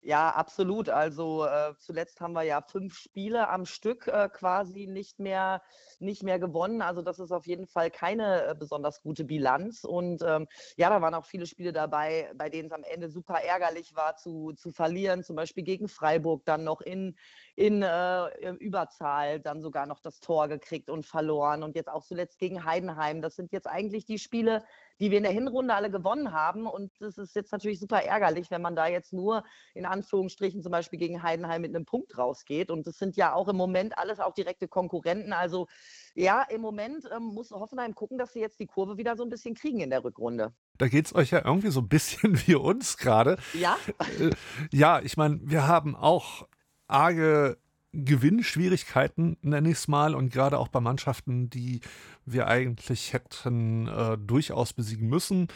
Ja, absolut. Also äh, zuletzt haben wir ja fünf Spiele am Stück äh, quasi nicht mehr, nicht mehr gewonnen. Also das ist auf jeden Fall keine äh, besonders gute Bilanz. Und ähm, ja, da waren auch viele Spiele dabei, bei denen es am Ende super ärgerlich war zu, zu verlieren. Zum Beispiel gegen Freiburg dann noch in, in äh, Überzahl dann sogar noch das Tor gekriegt und verloren. Und jetzt auch zuletzt gegen Heidenheim. Das sind jetzt eigentlich die Spiele, die wir in der Hinrunde alle gewonnen haben. Und das ist jetzt natürlich super ärgerlich, wenn man da jetzt nur in Anführungsstrichen zum Beispiel gegen Heidenheim mit einem Punkt rausgeht. Und das sind ja auch im Moment alles auch direkte Konkurrenten. Also ja, im Moment ähm, muss Hoffenheim gucken, dass sie jetzt die Kurve wieder so ein bisschen kriegen in der Rückrunde. Da geht es euch ja irgendwie so ein bisschen <laughs> wie uns gerade. Ja. Äh, ja, ich meine, wir haben auch arge Gewinnschwierigkeiten, nenne ich es mal, und gerade auch bei Mannschaften, die wir eigentlich hätten äh, durchaus besiegen müssen.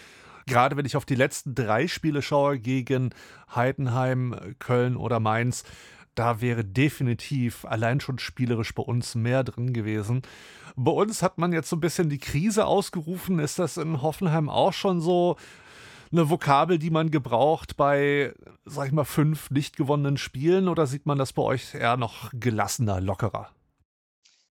Gerade wenn ich auf die letzten drei Spiele schaue gegen Heidenheim, Köln oder Mainz, da wäre definitiv allein schon spielerisch bei uns mehr drin gewesen. Bei uns hat man jetzt so ein bisschen die Krise ausgerufen. Ist das in Hoffenheim auch schon so? Eine Vokabel, die man gebraucht bei, sag ich mal, fünf nicht gewonnenen Spielen oder sieht man das bei euch eher noch gelassener, lockerer?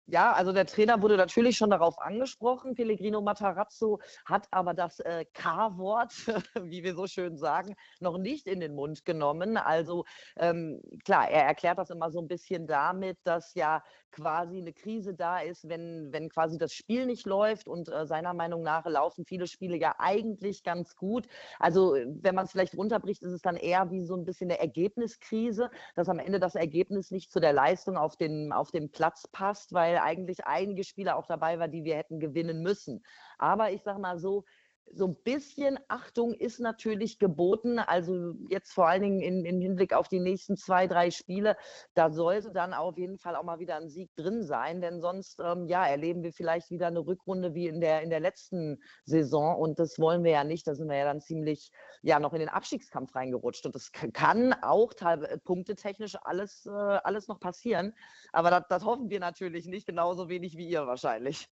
Ja, also der Trainer wurde natürlich schon darauf angesprochen. Pellegrino Matarazzo hat aber das äh, K-Wort, <laughs> wie wir so schön sagen, noch nicht in den Mund genommen. Also ähm, klar, er erklärt das immer so ein bisschen damit, dass ja quasi eine Krise da ist, wenn, wenn quasi das Spiel nicht läuft. Und äh, seiner Meinung nach laufen viele Spiele ja eigentlich ganz gut. Also wenn man es vielleicht runterbricht, ist es dann eher wie so ein bisschen eine Ergebniskrise, dass am Ende das Ergebnis nicht zu der Leistung auf den, auf dem Platz passt, weil weil eigentlich einige Spieler auch dabei waren, die wir hätten gewinnen müssen. Aber ich sage mal so, so ein bisschen Achtung ist natürlich geboten. Also jetzt vor allen Dingen in, im Hinblick auf die nächsten zwei, drei Spiele, da sollte dann auf jeden Fall auch mal wieder ein Sieg drin sein, denn sonst ähm, ja, erleben wir vielleicht wieder eine Rückrunde wie in der, in der letzten Saison und das wollen wir ja nicht. Da sind wir ja dann ziemlich ja noch in den Abstiegskampf reingerutscht und das kann auch äh, punktetechnisch alles, äh, alles noch passieren. Aber das, das hoffen wir natürlich nicht, genauso wenig wie ihr wahrscheinlich.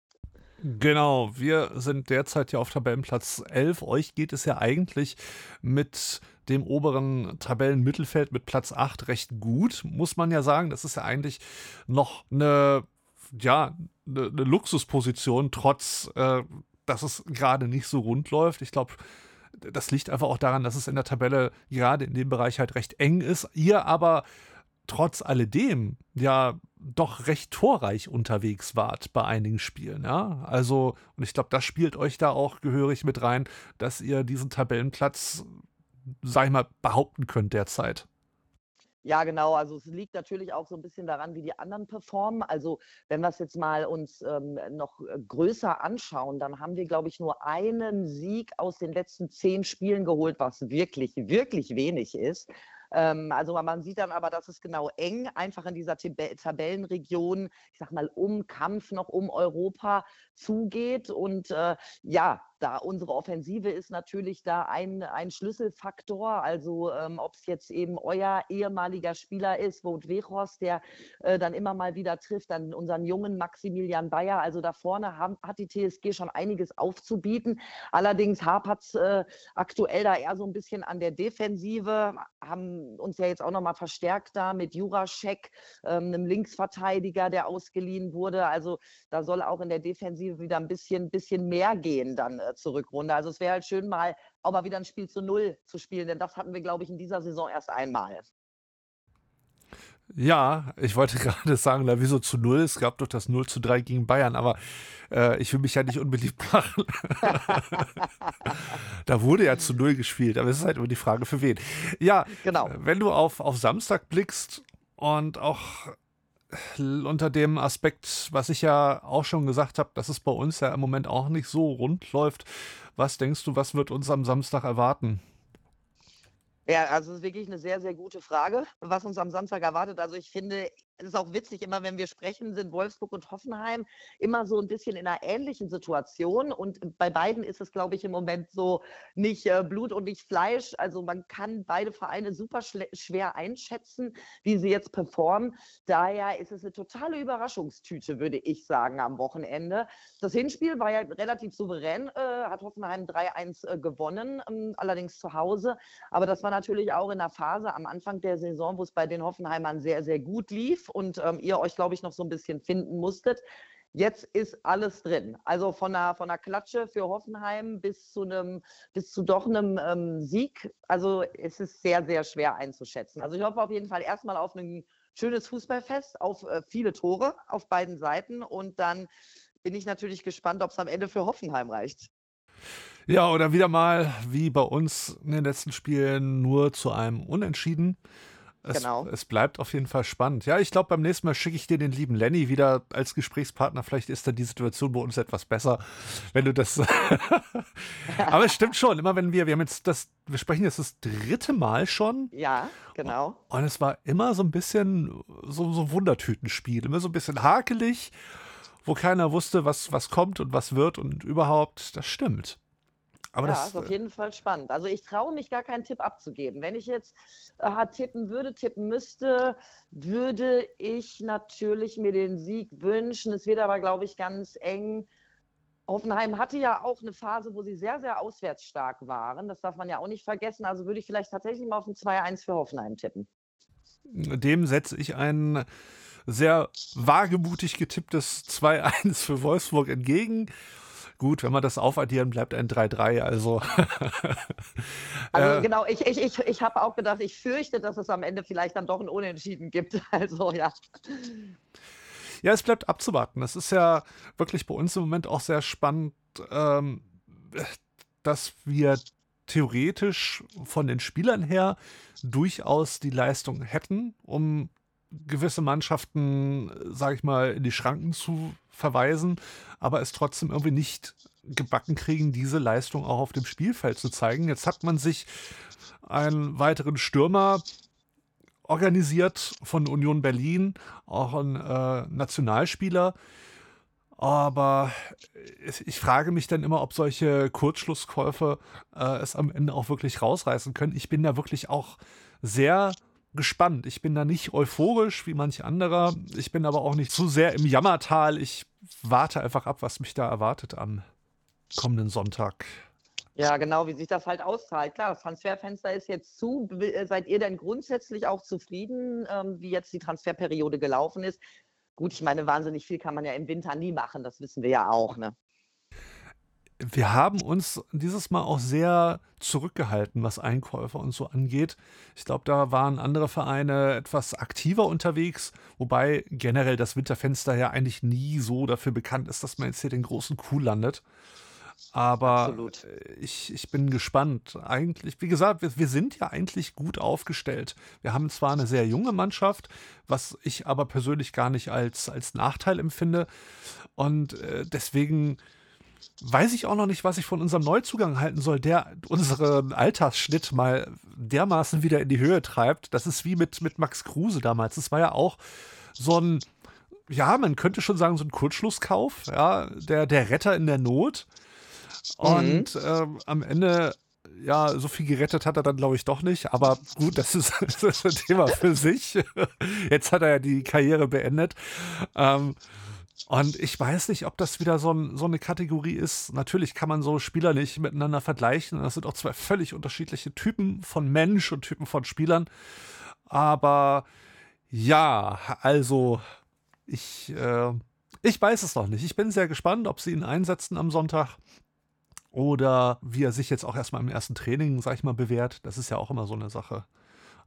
Genau, wir sind derzeit ja auf Tabellenplatz 11. Euch geht es ja eigentlich mit dem oberen Tabellenmittelfeld mit Platz 8 recht gut, muss man ja sagen. Das ist ja eigentlich noch eine, ja, eine, eine Luxusposition, trotz, äh, dass es gerade nicht so rund läuft. Ich glaube, das liegt einfach auch daran, dass es in der Tabelle gerade in dem Bereich halt recht eng ist. Ihr aber trotz alledem ja doch recht torreich unterwegs wart bei einigen Spielen, ja. Also, und ich glaube, das spielt euch da auch gehörig mit rein, dass ihr diesen Tabellenplatz, sag ich mal, behaupten könnt derzeit. Ja, genau. Also es liegt natürlich auch so ein bisschen daran, wie die anderen performen. Also wenn wir es jetzt mal uns ähm, noch äh, größer anschauen, dann haben wir, glaube ich, nur einen Sieg aus den letzten zehn Spielen geholt, was wirklich, wirklich wenig ist. Ähm, also man sieht dann aber, dass es genau eng einfach in dieser Tabellenregion, ich sag mal, um Kampf noch um Europa zugeht. Und äh, ja, da unsere Offensive ist natürlich da ein, ein Schlüsselfaktor. Also ähm, ob es jetzt eben euer ehemaliger Spieler ist, Wout Weghorst, der äh, dann immer mal wieder trifft, dann unseren jungen Maximilian Bayer. Also da vorne haben, hat die TSG schon einiges aufzubieten. Allerdings hapert es äh, aktuell da eher so ein bisschen an der Defensive. Haben uns ja jetzt auch nochmal verstärkt da mit Juraschek, ähm, einem Linksverteidiger, der ausgeliehen wurde. Also da soll auch in der Defensive wieder ein bisschen, bisschen mehr gehen dann äh, zur Rückrunde. Also es wäre halt schön, mal auch mal wieder ein Spiel zu Null zu spielen, denn das hatten wir, glaube ich, in dieser Saison erst einmal. Ja, ich wollte <laughs> gerade sagen, na, wieso zu Null? Es gab doch das 0 zu 3 gegen Bayern, aber äh, ich will mich ja nicht unbeliebt <laughs> machen. <laughs> da wurde ja zu Null gespielt, aber es ist halt immer die Frage, für wen. Ja, genau. wenn du auf, auf Samstag blickst und auch unter dem Aspekt, was ich ja auch schon gesagt habe, dass es bei uns ja im Moment auch nicht so rund läuft. Was denkst du, was wird uns am Samstag erwarten? Ja, also es ist wirklich eine sehr, sehr gute Frage, was uns am Samstag erwartet. Also ich finde, es ist auch witzig, immer wenn wir sprechen, sind Wolfsburg und Hoffenheim immer so ein bisschen in einer ähnlichen Situation. Und bei beiden ist es, glaube ich, im Moment so nicht äh, Blut und nicht Fleisch. Also man kann beide Vereine super schwer einschätzen, wie sie jetzt performen. Daher ist es eine totale Überraschungstüte, würde ich sagen, am Wochenende. Das Hinspiel war ja relativ souverän, äh, hat Hoffenheim 3-1 äh, gewonnen, ähm, allerdings zu Hause. Aber das war natürlich auch in der Phase am Anfang der Saison, wo es bei den Hoffenheimern sehr, sehr gut lief und ähm, ihr euch, glaube ich, noch so ein bisschen finden musstet. Jetzt ist alles drin. Also von einer, von einer Klatsche für Hoffenheim bis zu einem, bis zu doch einem ähm, Sieg. Also es ist sehr, sehr schwer einzuschätzen. Also ich hoffe auf jeden Fall erstmal auf ein schönes Fußballfest, auf äh, viele Tore auf beiden Seiten und dann bin ich natürlich gespannt, ob es am Ende für Hoffenheim reicht. Ja, oder wieder mal wie bei uns in den letzten Spielen nur zu einem Unentschieden. Es, genau. es bleibt auf jeden Fall spannend. Ja, ich glaube, beim nächsten Mal schicke ich dir den lieben Lenny wieder als Gesprächspartner. Vielleicht ist dann die Situation bei uns etwas besser, wenn du das. <laughs> Aber es stimmt schon, immer wenn wir, wir haben jetzt das, wir sprechen jetzt das dritte Mal schon. Ja, genau. Und es war immer so ein bisschen so, so Wundertütenspiel, immer so ein bisschen hakelig, wo keiner wusste, was, was kommt und was wird und überhaupt, das stimmt. Aber ja, das, ist auf jeden Fall spannend. Also ich traue mich gar keinen Tipp abzugeben. Wenn ich jetzt äh, tippen würde, tippen müsste, würde ich natürlich mir den Sieg wünschen. Es wird aber, glaube ich, ganz eng. Hoffenheim hatte ja auch eine Phase, wo sie sehr, sehr auswärts stark waren. Das darf man ja auch nicht vergessen. Also würde ich vielleicht tatsächlich mal auf ein 2-1 für Hoffenheim tippen. dem setze ich ein sehr wagemutig getipptes 2-1 für Wolfsburg entgegen. Gut, wenn wir das aufaddieren, bleibt ein 3-3. Also, <laughs> Also Äh, genau, ich, ich, ich, ich habe auch gedacht, ich fürchte, dass es am Ende vielleicht dann doch ein Unentschieden gibt. <laughs> Also ja. ja, es bleibt abzuwarten. Es ist ja wirklich bei uns im Moment auch sehr spannend, ähm, dass wir theoretisch von den Spielern her durchaus die Leistung hätten, um gewisse Mannschaften, sage ich mal, in die Schranken zu verweisen, aber es trotzdem irgendwie nicht gebacken kriegen, diese Leistung auch auf dem Spielfeld zu zeigen. Jetzt hat man sich einen weiteren Stürmer organisiert von Union Berlin, auch ein äh, Nationalspieler. Aber ich, frage mich dann immer, ob solche Kurzschlusskäufe äh, es am Ende auch wirklich rausreißen können. Ich bin da wirklich auch sehr gespannt. Ich bin da nicht euphorisch wie manch anderer. Ich bin aber auch nicht zu sehr im Jammertal. Ich warte einfach ab, was mich da erwartet am kommenden Sonntag. Ja, genau, wie sich das halt auszahlt. Klar, das Transferfenster ist jetzt zu. Äh, Seid ihr denn grundsätzlich auch zufrieden, ähm, wie jetzt die Transferperiode gelaufen ist? Gut, ich meine, wahnsinnig viel kann man ja im Winter nie machen, das wissen wir ja auch. Ne? Wir haben uns dieses Mal auch sehr zurückgehalten, was Einkäufe und so angeht. Ich glaube, da waren andere Vereine etwas aktiver unterwegs, wobei generell das Winterfenster ja eigentlich nie so dafür bekannt ist, dass man jetzt hier den großen Kuh landet. Aber Absolut. äh, ich, ich bin gespannt. Eigentlich, wie gesagt, wir, wir sind ja eigentlich gut aufgestellt. Wir haben zwar eine sehr junge Mannschaft, was ich aber persönlich gar nicht als, als Nachteil empfinde. Und äh, deswegen weiß ich auch noch nicht, was ich von unserem Neuzugang halten soll, der unseren Altersschnitt mal dermaßen wieder in die Höhe treibt. Das ist wie mit, mit Max Kruse damals. Das war ja auch so ein, ja, man könnte schon sagen, so ein Kurzschlusskauf, ja, der, der Retter in der Not. Und ähm, am Ende, ja, so viel gerettet hat er dann, glaube ich, doch nicht. Aber gut, das ist, <laughs> das ist ein Thema für sich. Jetzt hat er ja die Karriere beendet. Ähm, und ich weiß nicht, ob das wieder so, ein, so eine Kategorie ist. Natürlich kann man so Spieler nicht miteinander vergleichen. Das sind auch zwei völlig unterschiedliche Typen von Mensch und Typen von Spielern. Aber ja, also ich, äh, ich weiß es noch nicht. Ich bin sehr gespannt, ob sie ihn einsetzen am Sonntag oder wie er sich jetzt auch erstmal im ersten Training, sag ich mal, bewährt. Das ist ja auch immer so eine Sache.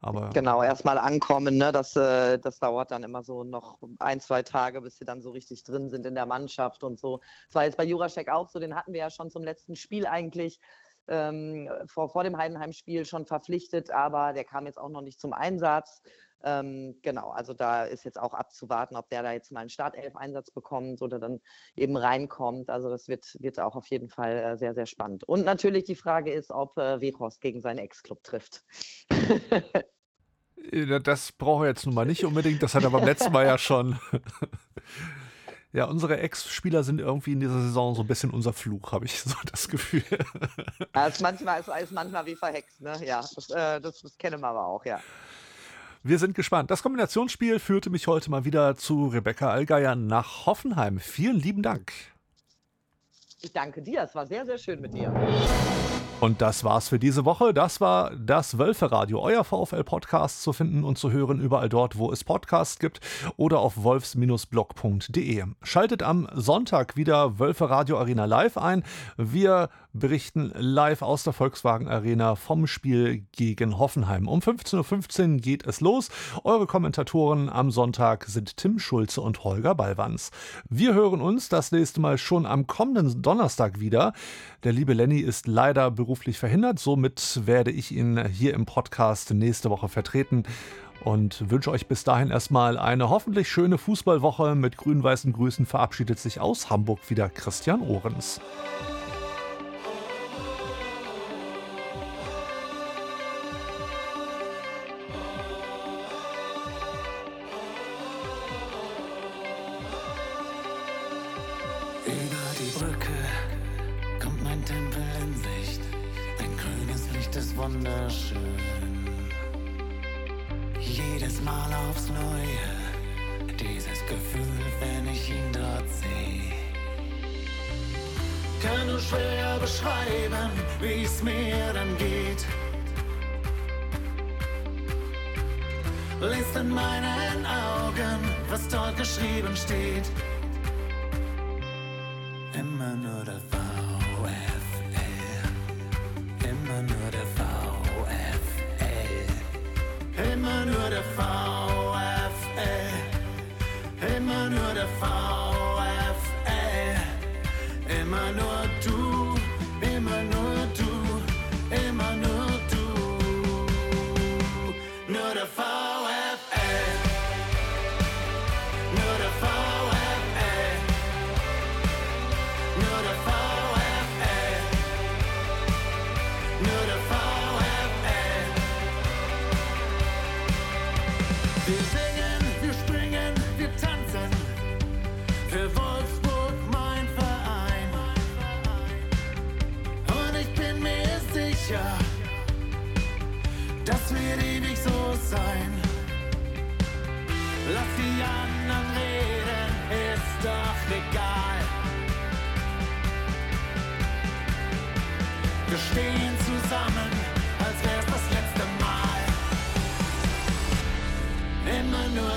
Aber Genau, erstmal ankommen, ne? das, äh, das dauert dann immer so noch ein, zwei Tage, bis sie dann so richtig drin sind in der Mannschaft und so. Das war jetzt bei Juraschek auch so, den hatten wir ja schon zum letzten Spiel eigentlich ähm, vor, vor dem Heidenheim-Spiel schon verpflichtet, aber der kam jetzt auch noch nicht zum Einsatz. Ähm, genau, also da ist jetzt auch abzuwarten, ob der da jetzt mal einen Startelf-Einsatz bekommt oder dann eben reinkommt. Also das wird, wird auch auf jeden Fall äh, sehr, sehr spannend. Und natürlich die Frage ist, ob äh, Wehorst gegen seinen Ex-Club trifft. <laughs> Äh, Das braucht er jetzt nun mal nicht unbedingt. Das hat er beim letzten Mal ja schon. <laughs> Ja, unsere Ex-Spieler sind irgendwie in dieser Saison so ein bisschen unser Fluch, habe ich <laughs> so das Gefühl. Ja, ist manchmal, ist, ist manchmal wie verhext, ne? Ja, das, äh, das, das kennen wir aber auch, ja. Wir sind gespannt. Das Kombinationsspiel führte mich heute mal wieder zu Rebecca Allgeier nach Hoffenheim. Vielen lieben Dank. Ich danke dir, es war sehr, sehr schön mit dir. Und das war's für diese Woche. Das war das Wölferadio, euer VfL-Podcast zu finden und zu hören überall dort, wo es Podcasts gibt oder auf wolfs-blog.de. Schaltet am Sonntag wieder Wölferadio Arena live ein. Wir berichten live aus der Volkswagen Arena vom Spiel gegen Hoffenheim. Um 15.15 .15 Uhr geht es los. Eure Kommentatoren am Sonntag sind Tim Schulze und Holger Ballwanz. Wir hören uns das nächste Mal schon am kommenden Donnerstag wieder. Der liebe Lenny ist leider beruflich verhindert, somit werde ich ihn hier im Podcast nächste Woche vertreten und wünsche euch bis dahin erstmal eine hoffentlich schöne Fußballwoche. Mit grün-weißen Grüßen verabschiedet sich aus Hamburg wieder Christian Ohrens. Über die Brücke kommt mein Tempel in Sicht. Ein grünes Licht ist wunderschön. Jedes Mal aufs Neue, dieses Gefühl, wenn ich ihn dort sehe. Kann nur schwer beschreiben, wie es mir dann geht. Lest in meinen Augen, was dort geschrieben steht.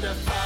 to fight.